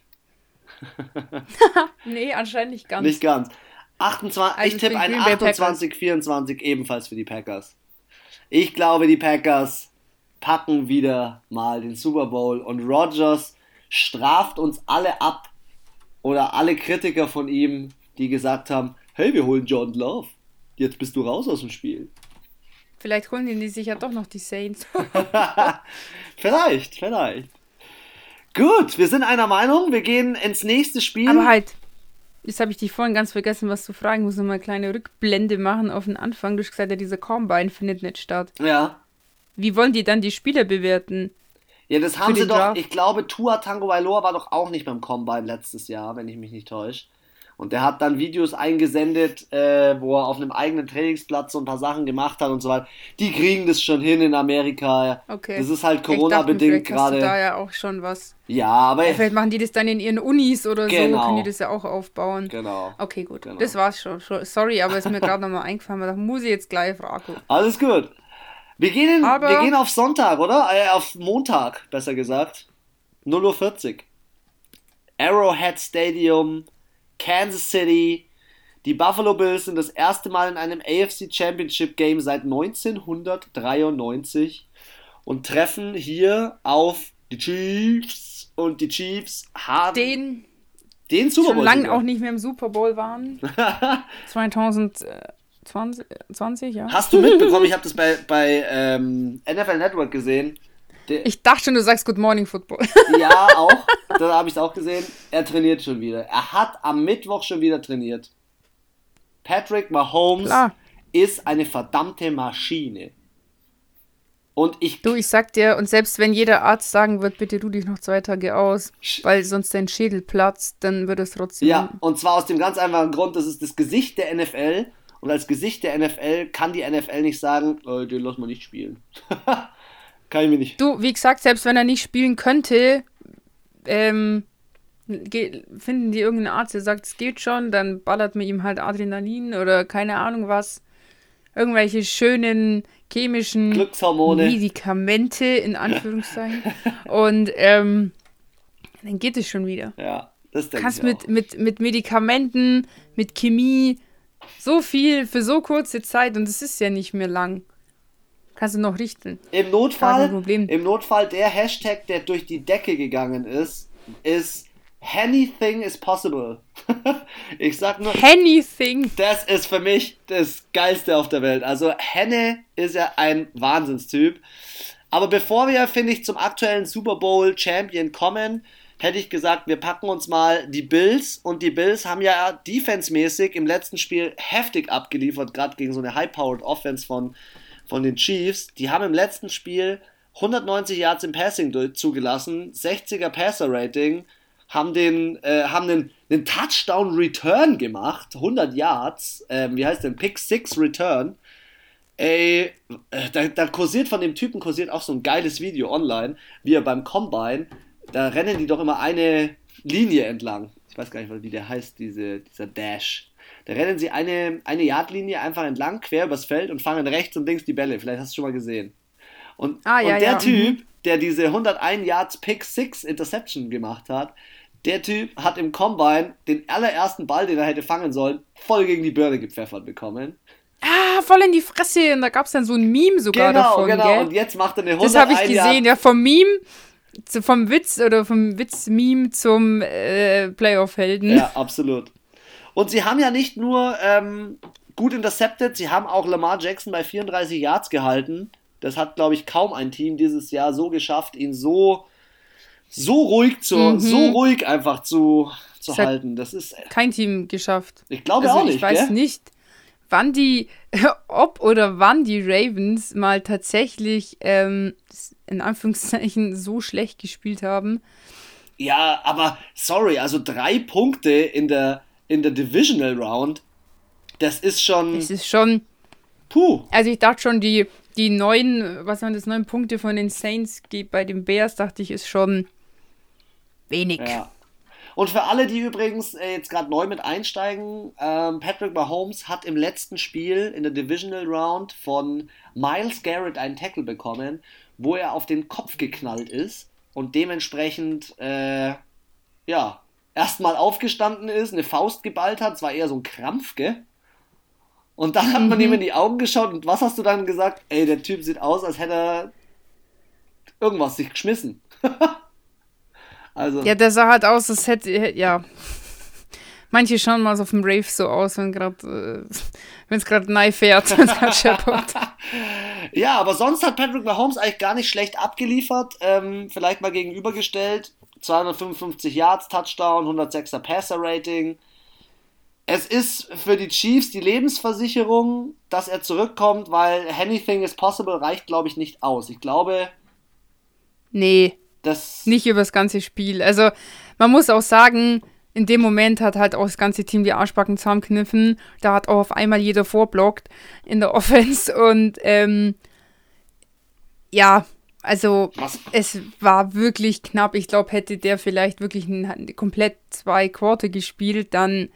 nee, anscheinend nicht ganz. Nicht ganz. 28, also ich tippe ein 28, 24 ebenfalls für die Packers. Ich glaube, die Packers packen wieder mal den Super Bowl und Rogers straft uns alle ab oder alle Kritiker von ihm, die gesagt haben, hey, wir holen Jordan Love. Jetzt bist du raus aus dem Spiel. Vielleicht holen die sich ja doch noch die Saints. vielleicht, vielleicht. Gut, wir sind einer Meinung. Wir gehen ins nächste Spiel. Aber halt, jetzt habe ich dich vorhin ganz vergessen, was zu fragen. Ich muss nochmal eine kleine Rückblende machen auf den Anfang. Du hast gesagt, ja, diese Combine findet nicht statt. Ja. Wie wollen die dann die Spieler bewerten? Ja, das haben sie doch. Draft? Ich glaube, Tua Tango Valor war doch auch nicht beim Combine letztes Jahr, wenn ich mich nicht täusche. Und der hat dann Videos eingesendet, äh, wo er auf einem eigenen Trainingsplatz so ein paar Sachen gemacht hat und so weiter. Die kriegen das schon hin in Amerika. Okay. Das ist halt Corona-bedingt gerade. da ja auch schon was. Ja, aber. Ja, vielleicht machen die das dann in ihren Unis oder genau. so, können die das ja auch aufbauen. Genau. Okay, gut. Genau. Das war's schon. Sorry, aber ist mir gerade nochmal eingefallen. Da muss ich jetzt gleich fragen. Alles gut. Wir gehen, in, aber wir gehen auf Sonntag, oder? Äh, auf Montag, besser gesagt. 0.40 Uhr. Arrowhead Stadium Kansas City. Die Buffalo Bills sind das erste Mal in einem AFC Championship Game seit 1993 und treffen hier auf die Chiefs. Und die Chiefs haben den, den Super Bowl. Schon lange auch nicht mehr im Super Bowl waren. 2020, ja. Hast du mitbekommen? Ich habe das bei, bei ähm, NFL Network gesehen. Der, ich dachte schon, du sagst Good Morning Football. Ja, auch. Da habe ich es auch gesehen. Er trainiert schon wieder. Er hat am Mittwoch schon wieder trainiert. Patrick Mahomes Klar. ist eine verdammte Maschine. Und ich. Du, ich sag dir, und selbst wenn jeder Arzt sagen wird, bitte du dich noch zwei Tage aus, weil sonst dein Schädel platzt, dann wird es trotzdem. Ja, und zwar aus dem ganz einfachen Grund, das ist das Gesicht der NFL. Und als Gesicht der NFL kann die NFL nicht sagen, äh, den lassen wir nicht spielen. Kann ich mir nicht. Du, wie gesagt, selbst wenn er nicht spielen könnte, ähm, finden die irgendeinen Arzt, der sagt, es geht schon, dann ballert mir ihm halt Adrenalin oder keine Ahnung was. Irgendwelche schönen chemischen Glückshormone. Medikamente, in Anführungszeichen. Und ähm, dann geht es schon wieder. Ja, das denke ich. Kannst mit, mit, mit Medikamenten, mit Chemie, so viel für so kurze Zeit und es ist ja nicht mehr lang. Kannst du noch richten. Im Notfall, im Notfall der Hashtag, der durch die Decke gegangen ist, ist Anything is possible. ich sag nur. Anything. Das ist für mich das Geilste auf der Welt. Also Henne ist ja ein Wahnsinnstyp. Aber bevor wir, finde ich, zum aktuellen Super Bowl Champion kommen, hätte ich gesagt, wir packen uns mal die Bills. Und die Bills haben ja defensemäßig im letzten Spiel heftig abgeliefert, gerade gegen so eine High-Powered Offense von, von den Chiefs. Die haben im letzten Spiel 190 Yards im Passing zugelassen, 60er Passer-Rating haben den, äh, haben einen, einen Touchdown Return gemacht, 100 Yards, ähm, wie heißt denn, Pick 6 Return. Ey, äh, da, da kursiert von dem Typen kursiert auch so ein geiles Video online, wie er beim Combine, da rennen die doch immer eine Linie entlang. Ich weiß gar nicht, wie der heißt, diese, dieser Dash. Da rennen sie eine, eine Yardlinie einfach entlang, quer übers Feld und fangen rechts und links die Bälle. Vielleicht hast du schon mal gesehen. Und, ah, ja, und der ja. Typ, mhm. der diese 101 Yards Pick 6 Interception gemacht hat, der Typ hat im Combine den allerersten Ball, den er hätte fangen sollen, voll gegen die Birne gepfeffert bekommen. Ah, voll in die Fresse. Und da gab es dann so ein Meme sogar genau, davon. Genau, genau. Und jetzt macht er eine 100 Das habe ich gesehen, ja, vom Meme, vom Witz oder vom Witz-Meme zum äh, Playoff-Helden. Ja, absolut. Und sie haben ja nicht nur ähm, gut intercepted, sie haben auch Lamar Jackson bei 34 Yards gehalten. Das hat, glaube ich, kaum ein Team dieses Jahr so geschafft, ihn so so ruhig zu, mhm. so ruhig einfach zu, zu das halten. Das ist kein Team geschafft. Ich glaube also auch nicht. Ich weiß gell? nicht, wann die, ob oder wann die Ravens mal tatsächlich ähm, in Anführungszeichen so schlecht gespielt haben. Ja, aber sorry, also drei Punkte in der in der Divisional Round, das ist schon. Das ist schon. Puh. Also ich dachte schon, die, die neun, was waren das, neun Punkte von den Saints bei den Bears, dachte ich, ist schon Wenig. Ja. Und für alle, die übrigens äh, jetzt gerade neu mit einsteigen, ähm, Patrick Mahomes hat im letzten Spiel in der Divisional Round von Miles Garrett einen Tackle bekommen, wo er auf den Kopf geknallt ist und dementsprechend, äh, ja, erstmal aufgestanden ist, eine Faust geballt hat, es war eher so ein Krampf, gell? Und dann hat man mhm. ihm in die Augen geschaut und was hast du dann gesagt? Ey, der Typ sieht aus, als hätte er irgendwas sich geschmissen. Also. Ja, der sah halt aus, als hätte, ja. Manche schauen mal so auf dem Rave so aus, wenn gerade, äh, wenn es gerade neu fährt, ja, aber sonst hat Patrick Mahomes eigentlich gar nicht schlecht abgeliefert. Ähm, vielleicht mal gegenübergestellt. 255 Yards, Touchdown, 106er Passer-Rating. Es ist für die Chiefs die Lebensversicherung, dass er zurückkommt, weil anything is possible reicht, glaube ich, nicht aus. Ich glaube. Nee. Das nicht über das ganze Spiel. Also man muss auch sagen, in dem Moment hat halt auch das ganze Team die Arschbacken zusammenkniffen. Da hat auch auf einmal jeder vorblockt in der Offense und ähm, ja, also Was? es war wirklich knapp. Ich glaube, hätte der vielleicht wirklich ein, komplett zwei Quarter gespielt, dann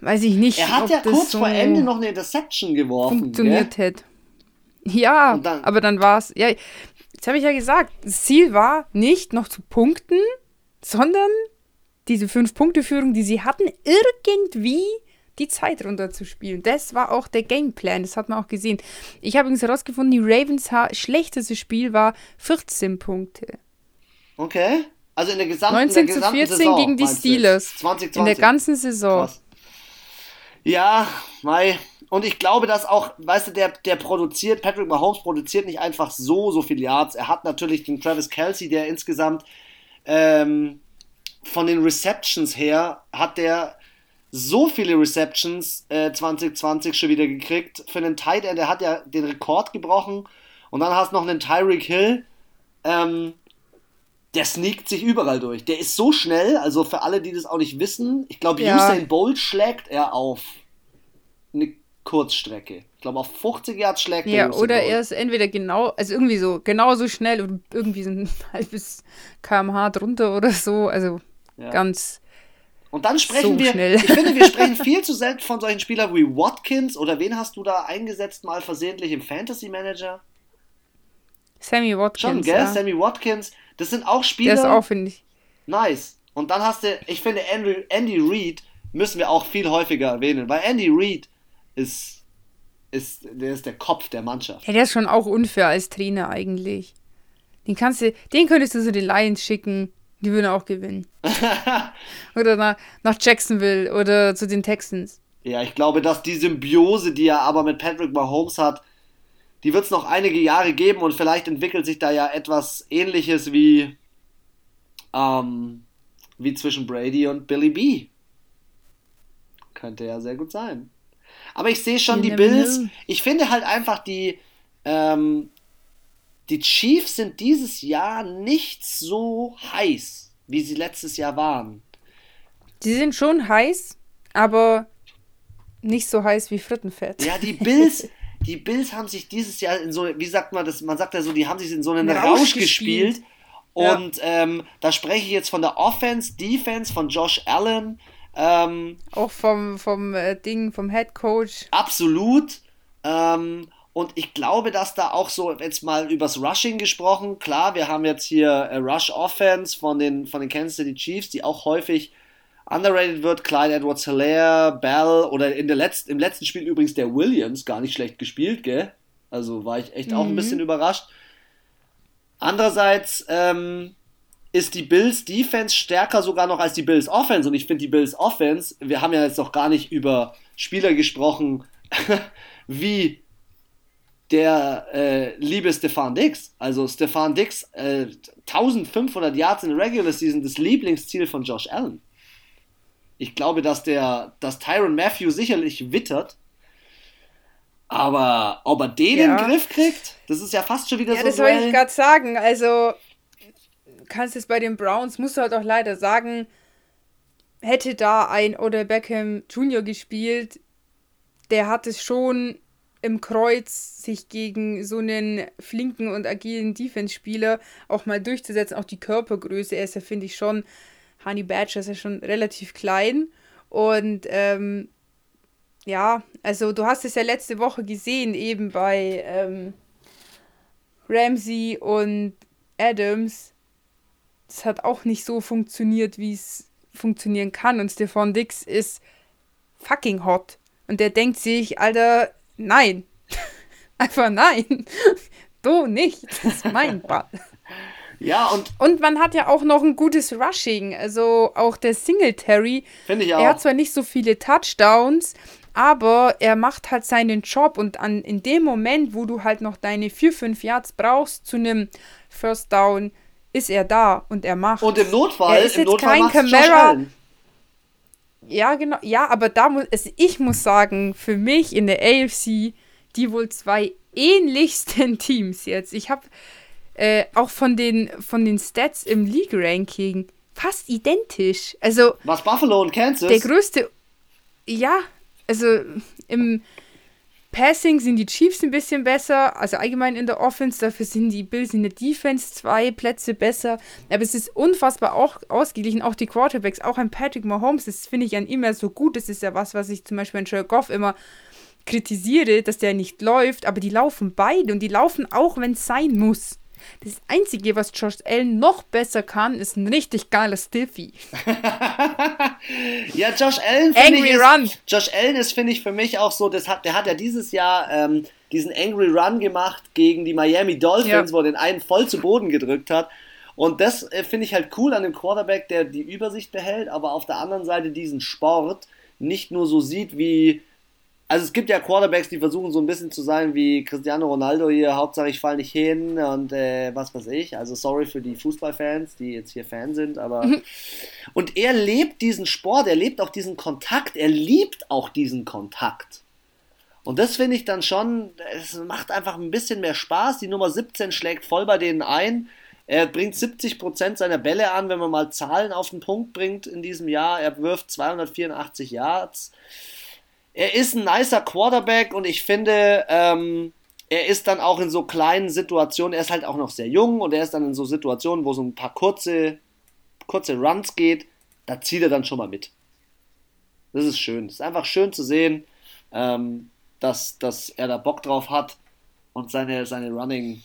weiß ich nicht. Er hat ja kurz so vor Ende noch eine Interception geworfen. Funktioniert gell? hätte. Ja, dann, aber dann war es. Ja, Jetzt habe ich ja gesagt, das Ziel war nicht noch zu punkten, sondern diese Fünf-Punkte-Führung, die sie hatten, irgendwie die Zeit runterzuspielen. Das war auch der Gameplan, das hat man auch gesehen. Ich habe übrigens herausgefunden, die Ravens schlechteste Spiel war 14 Punkte. Okay. Also in der gesamten, 19 der gesamten zu 14 Saison, gegen die Steelers. 2020. In der ganzen Saison. Krass. Ja, Mai, und ich glaube, dass auch, weißt du, der, der produziert, Patrick Mahomes produziert nicht einfach so, so viele Yards. Er hat natürlich den Travis Kelsey, der insgesamt ähm, von den Receptions her hat der so viele Receptions äh, 2020 schon wieder gekriegt. Für einen Tight End, der hat ja den Rekord gebrochen. Und dann hast du noch einen Tyreek Hill. Ähm, der sneakt sich überall durch. Der ist so schnell, also für alle, die das auch nicht wissen, ich glaube, ja. Usain Bolt schlägt er auf eine Kurzstrecke. Ich glaube, auf 50 Yards schlägt er. Ja, oder er ist entweder genau, also irgendwie so, genauso schnell und irgendwie so ein halbes kmh drunter oder so. Also ja. ganz. Und dann sprechen so wir, schnell. ich finde, wir sprechen viel zu selten von solchen Spielern wie Watkins oder wen hast du da eingesetzt mal versehentlich im Fantasy Manager? Sammy Watkins. Schon, gell? Ja. Sammy Watkins. Das sind auch Spieler. Der ist auch, finde ich. Nice. Und dann hast du, ich finde, Andy, Andy Reid müssen wir auch viel häufiger erwähnen, weil Andy Reid ist, ist, der ist der Kopf der Mannschaft. Ja, der ist schon auch unfair als Trainer eigentlich. Den kannst du, den könntest du so den Lions schicken. Die würden auch gewinnen. oder nach, nach Jacksonville oder zu den Texans. Ja, ich glaube, dass die Symbiose, die er aber mit Patrick Mahomes hat, die wird es noch einige Jahre geben und vielleicht entwickelt sich da ja etwas ähnliches wie, ähm, wie zwischen Brady und Billy B. Könnte ja sehr gut sein. Aber ich sehe schon you die Bills. Know. Ich finde halt einfach die, ähm, die Chiefs sind dieses Jahr nicht so heiß, wie sie letztes Jahr waren. Die sind schon heiß, aber nicht so heiß wie Frittenfett. Ja, die Bills, die Bills haben sich dieses Jahr in so, wie sagt man das, man sagt ja so, die haben sich in so einen Rausch, Rausch gespielt. gespielt. Und ja. ähm, da spreche ich jetzt von der Offense, Defense, von Josh Allen. Ähm, Auch vom, vom äh, Ding, vom Head Coach. Absolut. Ähm, und ich glaube, dass da auch so, jetzt mal übers Rushing gesprochen, klar, wir haben jetzt hier äh, Rush Offense von den, von den Kansas City Chiefs, die auch häufig underrated wird. Clyde Edwards Hilaire, Bell oder in der letzten, im letzten Spiel übrigens der Williams, gar nicht schlecht gespielt, gell? Also war ich echt mhm. auch ein mhm. bisschen überrascht. Andererseits ähm, ist die Bills Defense stärker sogar noch als die Bills Offense und ich finde die Bills Offense, wir haben ja jetzt noch gar nicht über Spieler gesprochen, wie der äh, liebe Stefan Dix. Also Stefan Dix, äh, 1500 Yards in der Regular Season, das Lieblingsziel von Josh Allen. Ich glaube, dass der, dass Tyron Matthew sicherlich wittert. Aber ob er den ja. in den Griff kriegt, das ist ja fast schon wieder ja, so. Ja, das wollte ich gerade sagen. Also, kannst es bei den Browns, musst du halt auch leider sagen, hätte da ein Oder Beckham Jr. gespielt, der hat es schon im Kreuz, sich gegen so einen flinken und agilen Defense-Spieler auch mal durchzusetzen. Auch die Körpergröße, er ist ja, finde ich, schon Honey Badger ist ja schon relativ klein. Und ähm, ja, also du hast es ja letzte Woche gesehen, eben bei ähm, Ramsey und Adams. Das hat auch nicht so funktioniert, wie es funktionieren kann. Und Stefan Dix ist fucking hot. Und der denkt sich, Alter, nein. Einfach nein. du nicht. Das ist mein Ball. Ja, und. Und man hat ja auch noch ein gutes Rushing. Also auch der Singletary. Finde ich auch. Er hat zwar nicht so viele Touchdowns, aber er macht halt seinen Job. Und an, in dem Moment, wo du halt noch deine 4, 5 Yards brauchst zu einem First Down, ist er da und er macht. Und im Notfall, er ist jetzt Notfall kein Camera. Ja, genau. Ja, aber da muss also ich muss sagen, für mich in der AFC die wohl zwei ähnlichsten Teams jetzt. Ich habe äh, auch von den, von den Stats im League-Ranking fast identisch. Also. Was Buffalo und Kansas? Der größte. Ja, also im Passing sind die Chiefs ein bisschen besser, also allgemein in der Offense, dafür sind die Bills in der Defense zwei Plätze besser. Aber es ist unfassbar auch ausgeglichen, auch die Quarterbacks, auch ein Patrick Mahomes, das finde ich an ihm ja so gut. Das ist ja was, was ich zum Beispiel an Joe Goff immer kritisiere, dass der nicht läuft, aber die laufen beide und die laufen auch, wenn es sein muss. Das Einzige, was Josh Allen noch besser kann, ist ein richtig geiler Stiffy. ja, Josh Allen Angry ich, Run. Ist, Josh Allen ist, finde ich, für mich auch so, das hat, der hat ja dieses Jahr ähm, diesen Angry Run gemacht gegen die Miami Dolphins, ja. wo er den einen voll zu Boden gedrückt hat. Und das äh, finde ich halt cool an dem Quarterback, der die Übersicht behält, aber auf der anderen Seite diesen Sport nicht nur so sieht wie also es gibt ja Quarterbacks, die versuchen so ein bisschen zu sein wie Cristiano Ronaldo hier, Hauptsache ich fall nicht hin und äh, was weiß ich. Also sorry für die Fußballfans, die jetzt hier Fan sind, aber mhm. und er lebt diesen Sport, er lebt auch diesen Kontakt, er liebt auch diesen Kontakt. Und das finde ich dann schon, es macht einfach ein bisschen mehr Spaß. Die Nummer 17 schlägt voll bei denen ein. Er bringt 70% seiner Bälle an, wenn man mal Zahlen auf den Punkt bringt in diesem Jahr. Er wirft 284 Yards er ist ein nicer Quarterback und ich finde, ähm, er ist dann auch in so kleinen Situationen, er ist halt auch noch sehr jung und er ist dann in so Situationen, wo so ein paar kurze, kurze Runs geht, da zieht er dann schon mal mit. Das ist schön. Es ist einfach schön zu sehen, ähm, dass, dass er da Bock drauf hat und seine, seine Running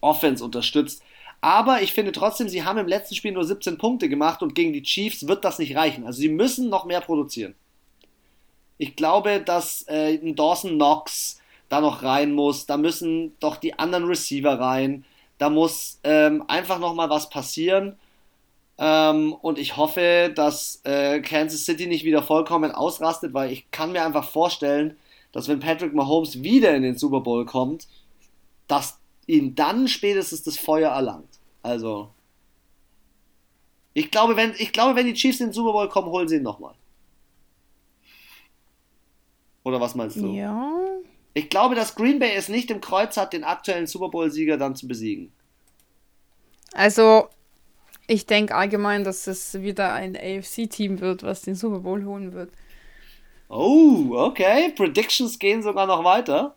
Offense unterstützt. Aber ich finde trotzdem, sie haben im letzten Spiel nur 17 Punkte gemacht und gegen die Chiefs wird das nicht reichen. Also sie müssen noch mehr produzieren. Ich glaube, dass äh, ein Dawson Knox da noch rein muss. Da müssen doch die anderen Receiver rein. Da muss ähm, einfach noch mal was passieren. Ähm, und ich hoffe, dass äh, Kansas City nicht wieder vollkommen ausrastet, weil ich kann mir einfach vorstellen, dass wenn Patrick Mahomes wieder in den Super Bowl kommt, dass ihn dann spätestens das Feuer erlangt. Also, ich glaube, wenn, ich glaube, wenn die Chiefs in den Super Bowl kommen, holen sie ihn nochmal. Oder was meinst du? Ja. Ich glaube, dass Green Bay es nicht im Kreuz hat, den aktuellen Super Bowl-Sieger dann zu besiegen. Also, ich denke allgemein, dass es wieder ein AFC-Team wird, was den Super Bowl holen wird. Oh, okay. Predictions gehen sogar noch weiter.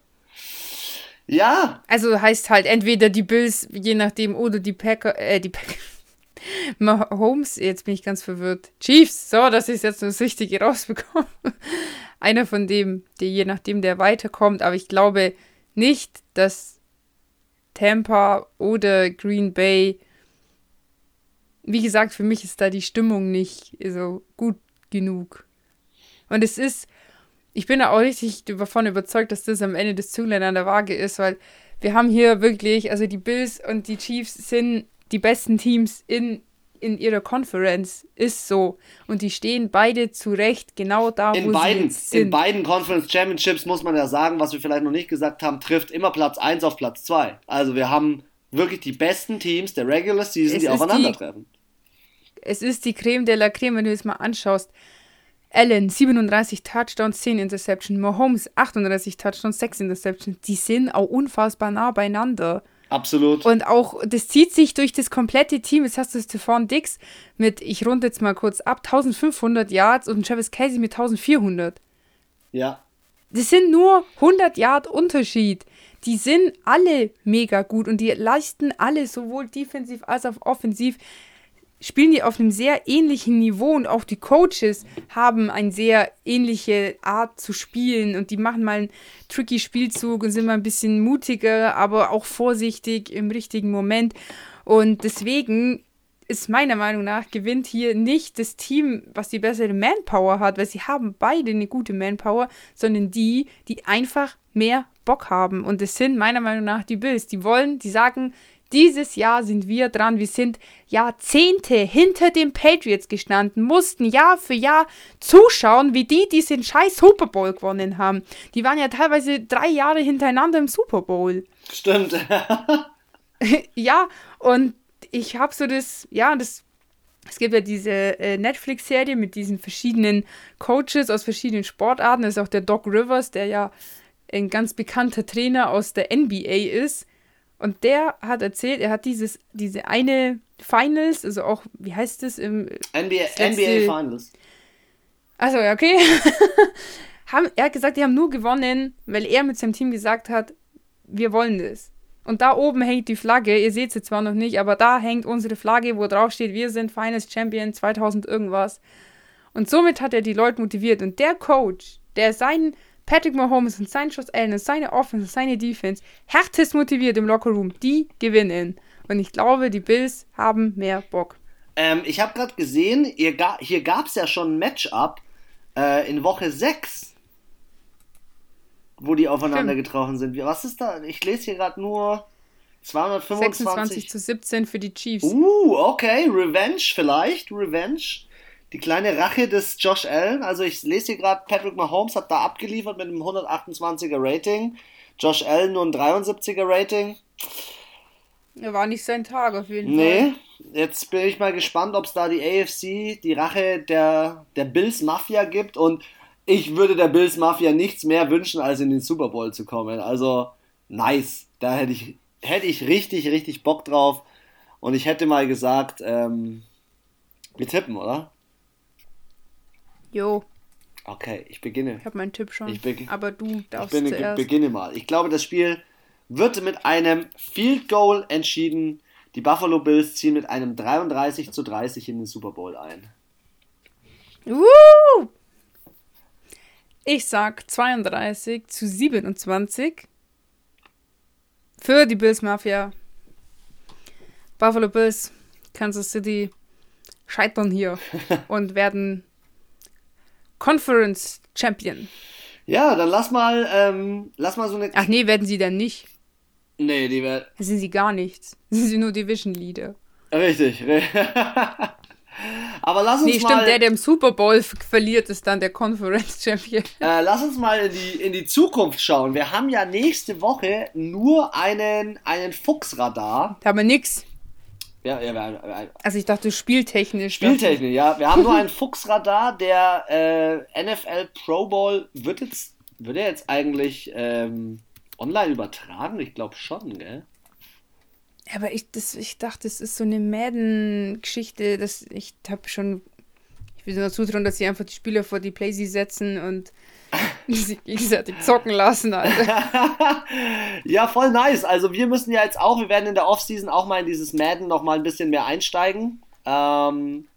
Ja. Also heißt halt entweder die Bills, je nachdem, oder die Packer, äh, die Packer. Mahomes, jetzt bin ich ganz verwirrt. Chiefs, so, dass ich es jetzt das Richtige rausbekomme. Einer von dem, der je nachdem, der weiterkommt, aber ich glaube nicht, dass Tampa oder Green Bay wie gesagt, für mich ist da die Stimmung nicht so gut genug. Und es ist, ich bin da auch richtig davon überzeugt, dass das am Ende des Zünglein an der Waage ist, weil wir haben hier wirklich, also die Bills und die Chiefs sind die besten Teams in, in ihrer Conference, ist so. Und die stehen beide zu Recht genau da, in wo beiden, sie sind. In beiden Conference Championships muss man ja sagen, was wir vielleicht noch nicht gesagt haben, trifft immer Platz 1 auf Platz 2. Also wir haben wirklich die besten Teams der Regular Season, Es die aufeinandertreffen. es ist die Creme de la Creme, wenn du es mal anschaust. Allen 37 Touchdowns, 10 Interceptions, Mahomes 38 Touchdowns, 6 Interceptions. Die sind auch unfassbar nah beieinander. Absolut. Und auch, das zieht sich durch das komplette Team. Jetzt hast du Stephon Dix mit, ich runde jetzt mal kurz ab, 1500 Yards und Travis Casey mit 1400. ja. Das sind nur 100 Yard Unterschied. Die sind alle mega gut und die leisten alle sowohl defensiv als auch offensiv spielen die auf einem sehr ähnlichen Niveau und auch die Coaches haben eine sehr ähnliche Art zu spielen und die machen mal einen tricky Spielzug und sind mal ein bisschen mutiger, aber auch vorsichtig im richtigen Moment und deswegen ist meiner Meinung nach gewinnt hier nicht das Team, was die bessere Manpower hat, weil sie haben beide eine gute Manpower, sondern die, die einfach mehr Bock haben. Und das sind meiner Meinung nach die Bills. Die wollen, die sagen, dieses Jahr sind wir dran. Wir sind Jahrzehnte hinter den Patriots gestanden, mussten Jahr für Jahr zuschauen, wie die diesen scheiß Super Bowl gewonnen haben. Die waren ja teilweise drei Jahre hintereinander im Super Bowl. Stimmt. ja, und ich habe so das, ja, das, es gibt ja diese äh, Netflix-Serie mit diesen verschiedenen Coaches aus verschiedenen Sportarten. Das ist auch der Doc Rivers, der ja ein ganz bekannter Trainer aus der NBA ist. Und der hat erzählt, er hat dieses, diese eine Finals, also auch, wie heißt das im NBA, letzte- NBA Finals. Also okay. haben, er hat gesagt, die haben nur gewonnen, weil er mit seinem Team gesagt hat, wir wollen das. Und da oben hängt die Flagge, ihr seht sie zwar noch nicht, aber da hängt unsere Flagge, wo drauf steht, wir sind Finals Champion 2000 irgendwas. Und somit hat er die Leute motiviert. Und der Coach, der seinen Patrick Mahomes und seinen Josh Allen und seine Offense und seine Defense härtest motiviert im Lockerroom, die gewinnen. Und ich glaube, die Bills haben mehr Bock. Ähm, ich habe gerade gesehen, ihr ga hier gab es ja schon ein Matchup äh, in Woche 6, wo die aufeinander Stimmt. getroffen sind. Was ist da? Ich lese hier gerade nur 225. 26 zu 17 für die Chiefs. Uh, okay, Revenge vielleicht, Revenge. Die kleine Rache des Josh Allen. Also ich lese hier gerade, Patrick Mahomes hat da abgeliefert mit einem 128er Rating. Josh Allen nur ein 73er Rating. Ja, war nicht sein Tag auf jeden Fall. Nee, jetzt bin ich mal gespannt, ob es da die AFC, die Rache der, der Bills Mafia gibt. Und ich würde der Bills Mafia nichts mehr wünschen, als in den Super Bowl zu kommen. Also, nice. Da hätte ich, hätte ich richtig, richtig Bock drauf. Und ich hätte mal gesagt, ähm, wir tippen, oder? Jo, Okay, ich beginne. ich habe meinen Tipp schon. Ich aber du Ich darfst bin, zuerst. beginne mal. Ich glaube, das Spiel wird mit einem Field Goal entschieden. Die Buffalo Bills ziehen mit einem 33 zu 30 in den Super Bowl ein. Uh! Ich sag 32 zu 27 für die Bills Mafia. Buffalo Bills, Kansas City scheitern hier und werden Conference Champion. Ja, dann lass mal, ähm, lass mal so eine. Ach nee, werden sie dann nicht. Nee, die wird. Dann sind sie gar nichts. Sind sie nur Division Leader. Richtig. ri- Aber lass uns nee, stimmt, mal. der, der im Super Bowl verliert, ist dann der Conference Champion. Äh, lass uns mal in die, in die Zukunft schauen. Wir haben ja nächste Woche nur einen, einen Fuchsradar. Da haben wir nix. Ja, ja, wir, Also ich dachte spieltechnisch. Spieltechnik, ja. Wir haben nur einen Fuchsradar. Der äh, NFL Pro Bowl wird jetzt, wird er jetzt eigentlich ähm, online übertragen? Ich glaube schon, gell? Aber ich, das, ich dachte, das ist so eine Madden-Geschichte, dass ich habe schon. Ich will nur zutrauen, dass sie einfach die Spieler vor die Playsee setzen und sie gegenseitig zocken lassen. Alter. ja, voll nice. Also wir müssen ja jetzt auch, wir werden in der Offseason auch mal in dieses Madden noch mal ein bisschen mehr einsteigen. Ähm,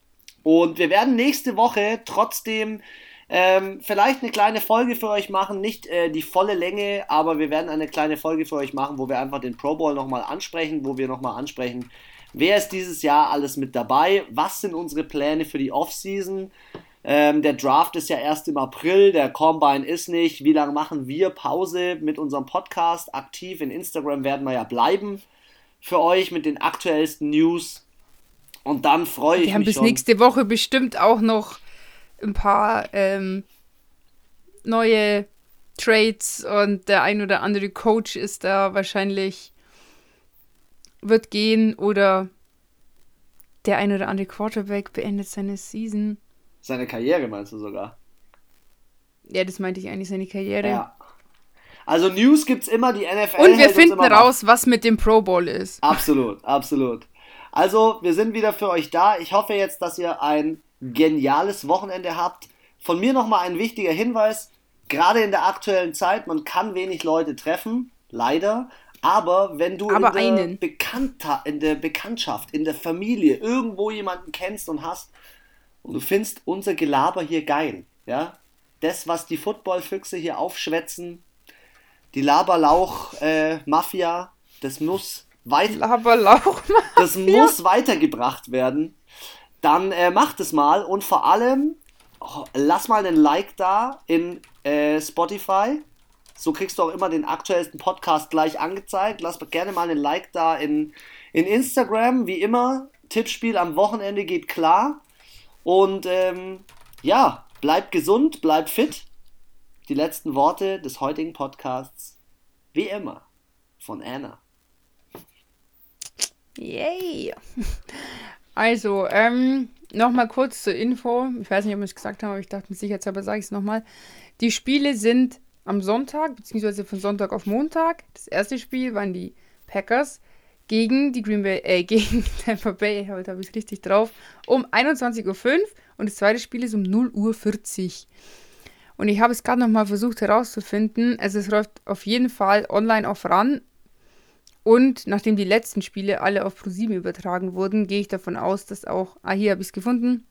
und wir werden nächste Woche trotzdem ähm, vielleicht eine kleine Folge für euch machen, nicht äh, die volle Länge, aber wir werden eine kleine Folge für euch machen, wo wir einfach den Pro Bowl nochmal ansprechen, wo wir nochmal ansprechen, wer ist dieses Jahr alles mit dabei, was sind unsere Pläne für die Offseason. Ähm, der Draft ist ja erst im April, der Combine ist nicht. Wie lange machen wir Pause mit unserem Podcast? Aktiv in Instagram werden wir ja bleiben für euch mit den aktuellsten News. Und dann freue ich mich. Wir haben bis schon. nächste Woche bestimmt auch noch ein paar ähm, neue Trades und der ein oder andere Coach ist da wahrscheinlich wird gehen oder der ein oder andere Quarterback beendet seine Season. Seine Karriere meinst du sogar? Ja, das meinte ich eigentlich, seine Karriere. Ja. Also News gibt's immer, die NFL. Und wir finden raus, was mit dem Pro Bowl ist. Absolut, absolut. Also, wir sind wieder für euch da. Ich hoffe jetzt, dass ihr ein geniales Wochenende habt. Von mir nochmal ein wichtiger Hinweis. Gerade in der aktuellen Zeit, man kann wenig Leute treffen, leider. Aber wenn du Aber in, der in der Bekanntschaft, in der Familie irgendwo jemanden kennst und hast und du findest unser Gelaber hier geil, ja, das, was die Footballfüchse hier aufschwätzen, die Laberlauch-Mafia, das muss weit Laberlauch. das muss weitergebracht werden. Dann äh, macht es mal und vor allem oh, lass mal einen Like da in äh, Spotify. So kriegst du auch immer den aktuellsten Podcast gleich angezeigt. Lass gerne mal einen Like da in, in Instagram. Wie immer, Tippspiel am Wochenende geht klar. Und ähm, ja, bleibt gesund, bleibt fit. Die letzten Worte des heutigen Podcasts, wie immer, von Anna. Yay! Also, ähm, nochmal kurz zur Info. Ich weiß nicht, ob wir es gesagt haben, aber ich dachte mit sicherheitshalber sage ich es nochmal. Die Spiele sind am Sonntag, beziehungsweise von Sonntag auf Montag. Das erste Spiel waren die Packers gegen die Green Bay, äh, gegen Tampa Bay, heute habe ich es richtig drauf, um 21.05 Uhr und das zweite Spiel ist um 0.40 Uhr. Und ich habe es gerade nochmal versucht herauszufinden. Also es läuft auf jeden Fall online auf RAN. Und nachdem die letzten Spiele alle auf ProSieben übertragen wurden, gehe ich davon aus, dass auch, ah, hier habe ich es gefunden,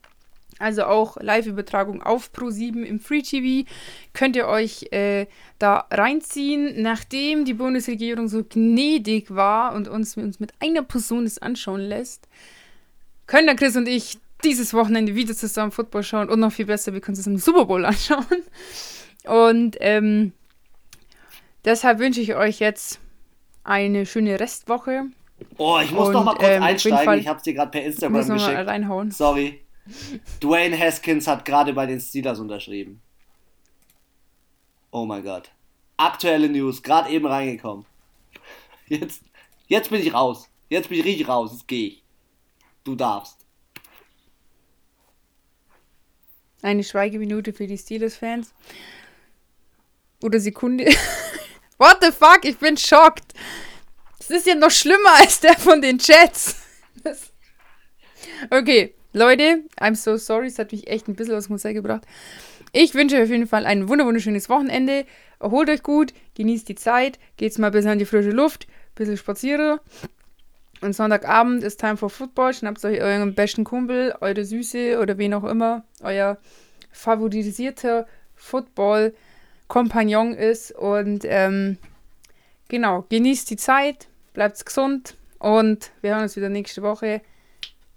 also auch Live-Übertragung auf ProSieben im Free TV könnt ihr euch äh, da reinziehen. Nachdem die Bundesregierung so gnädig war und uns, uns mit einer Person das anschauen lässt, können dann Chris und ich dieses Wochenende wieder zusammen Football schauen und noch viel besser, wir können uns im Super Bowl anschauen. Und ähm, deshalb wünsche ich euch jetzt eine schöne Restwoche. Oh, ich muss Und, noch mal kurz ähm, einsteigen. Ich hab's dir gerade per Ich Instagram geschickt. reinhauen. Sorry. Dwayne Haskins hat gerade bei den Steelers unterschrieben. Oh mein Gott. Aktuelle News, gerade eben reingekommen. Jetzt, jetzt bin ich raus. Jetzt bin ich richtig raus. Jetzt gehe ich. Du darfst. Eine Schweigeminute für die Steelers-Fans. Oder Sekunde. What the fuck? Ich bin schockt. Das ist ja noch schlimmer als der von den Jets. Okay, Leute, I'm so sorry. Es hat mich echt ein bisschen aus dem Konzept gebracht. Ich wünsche euch auf jeden Fall ein wunder- wunderschönes Wochenende. Erholt euch gut, genießt die Zeit, geht's mal ein bisschen an die frische Luft, ein bisschen spazieren. Und Sonntagabend ist Time for Football. Schnappt euch euren besten Kumpel, eure Süße oder wen auch immer euer favorisierter Football-Kompagnon ist. Und ähm, genau, genießt die Zeit, bleibt gesund und wir hören uns wieder nächste Woche.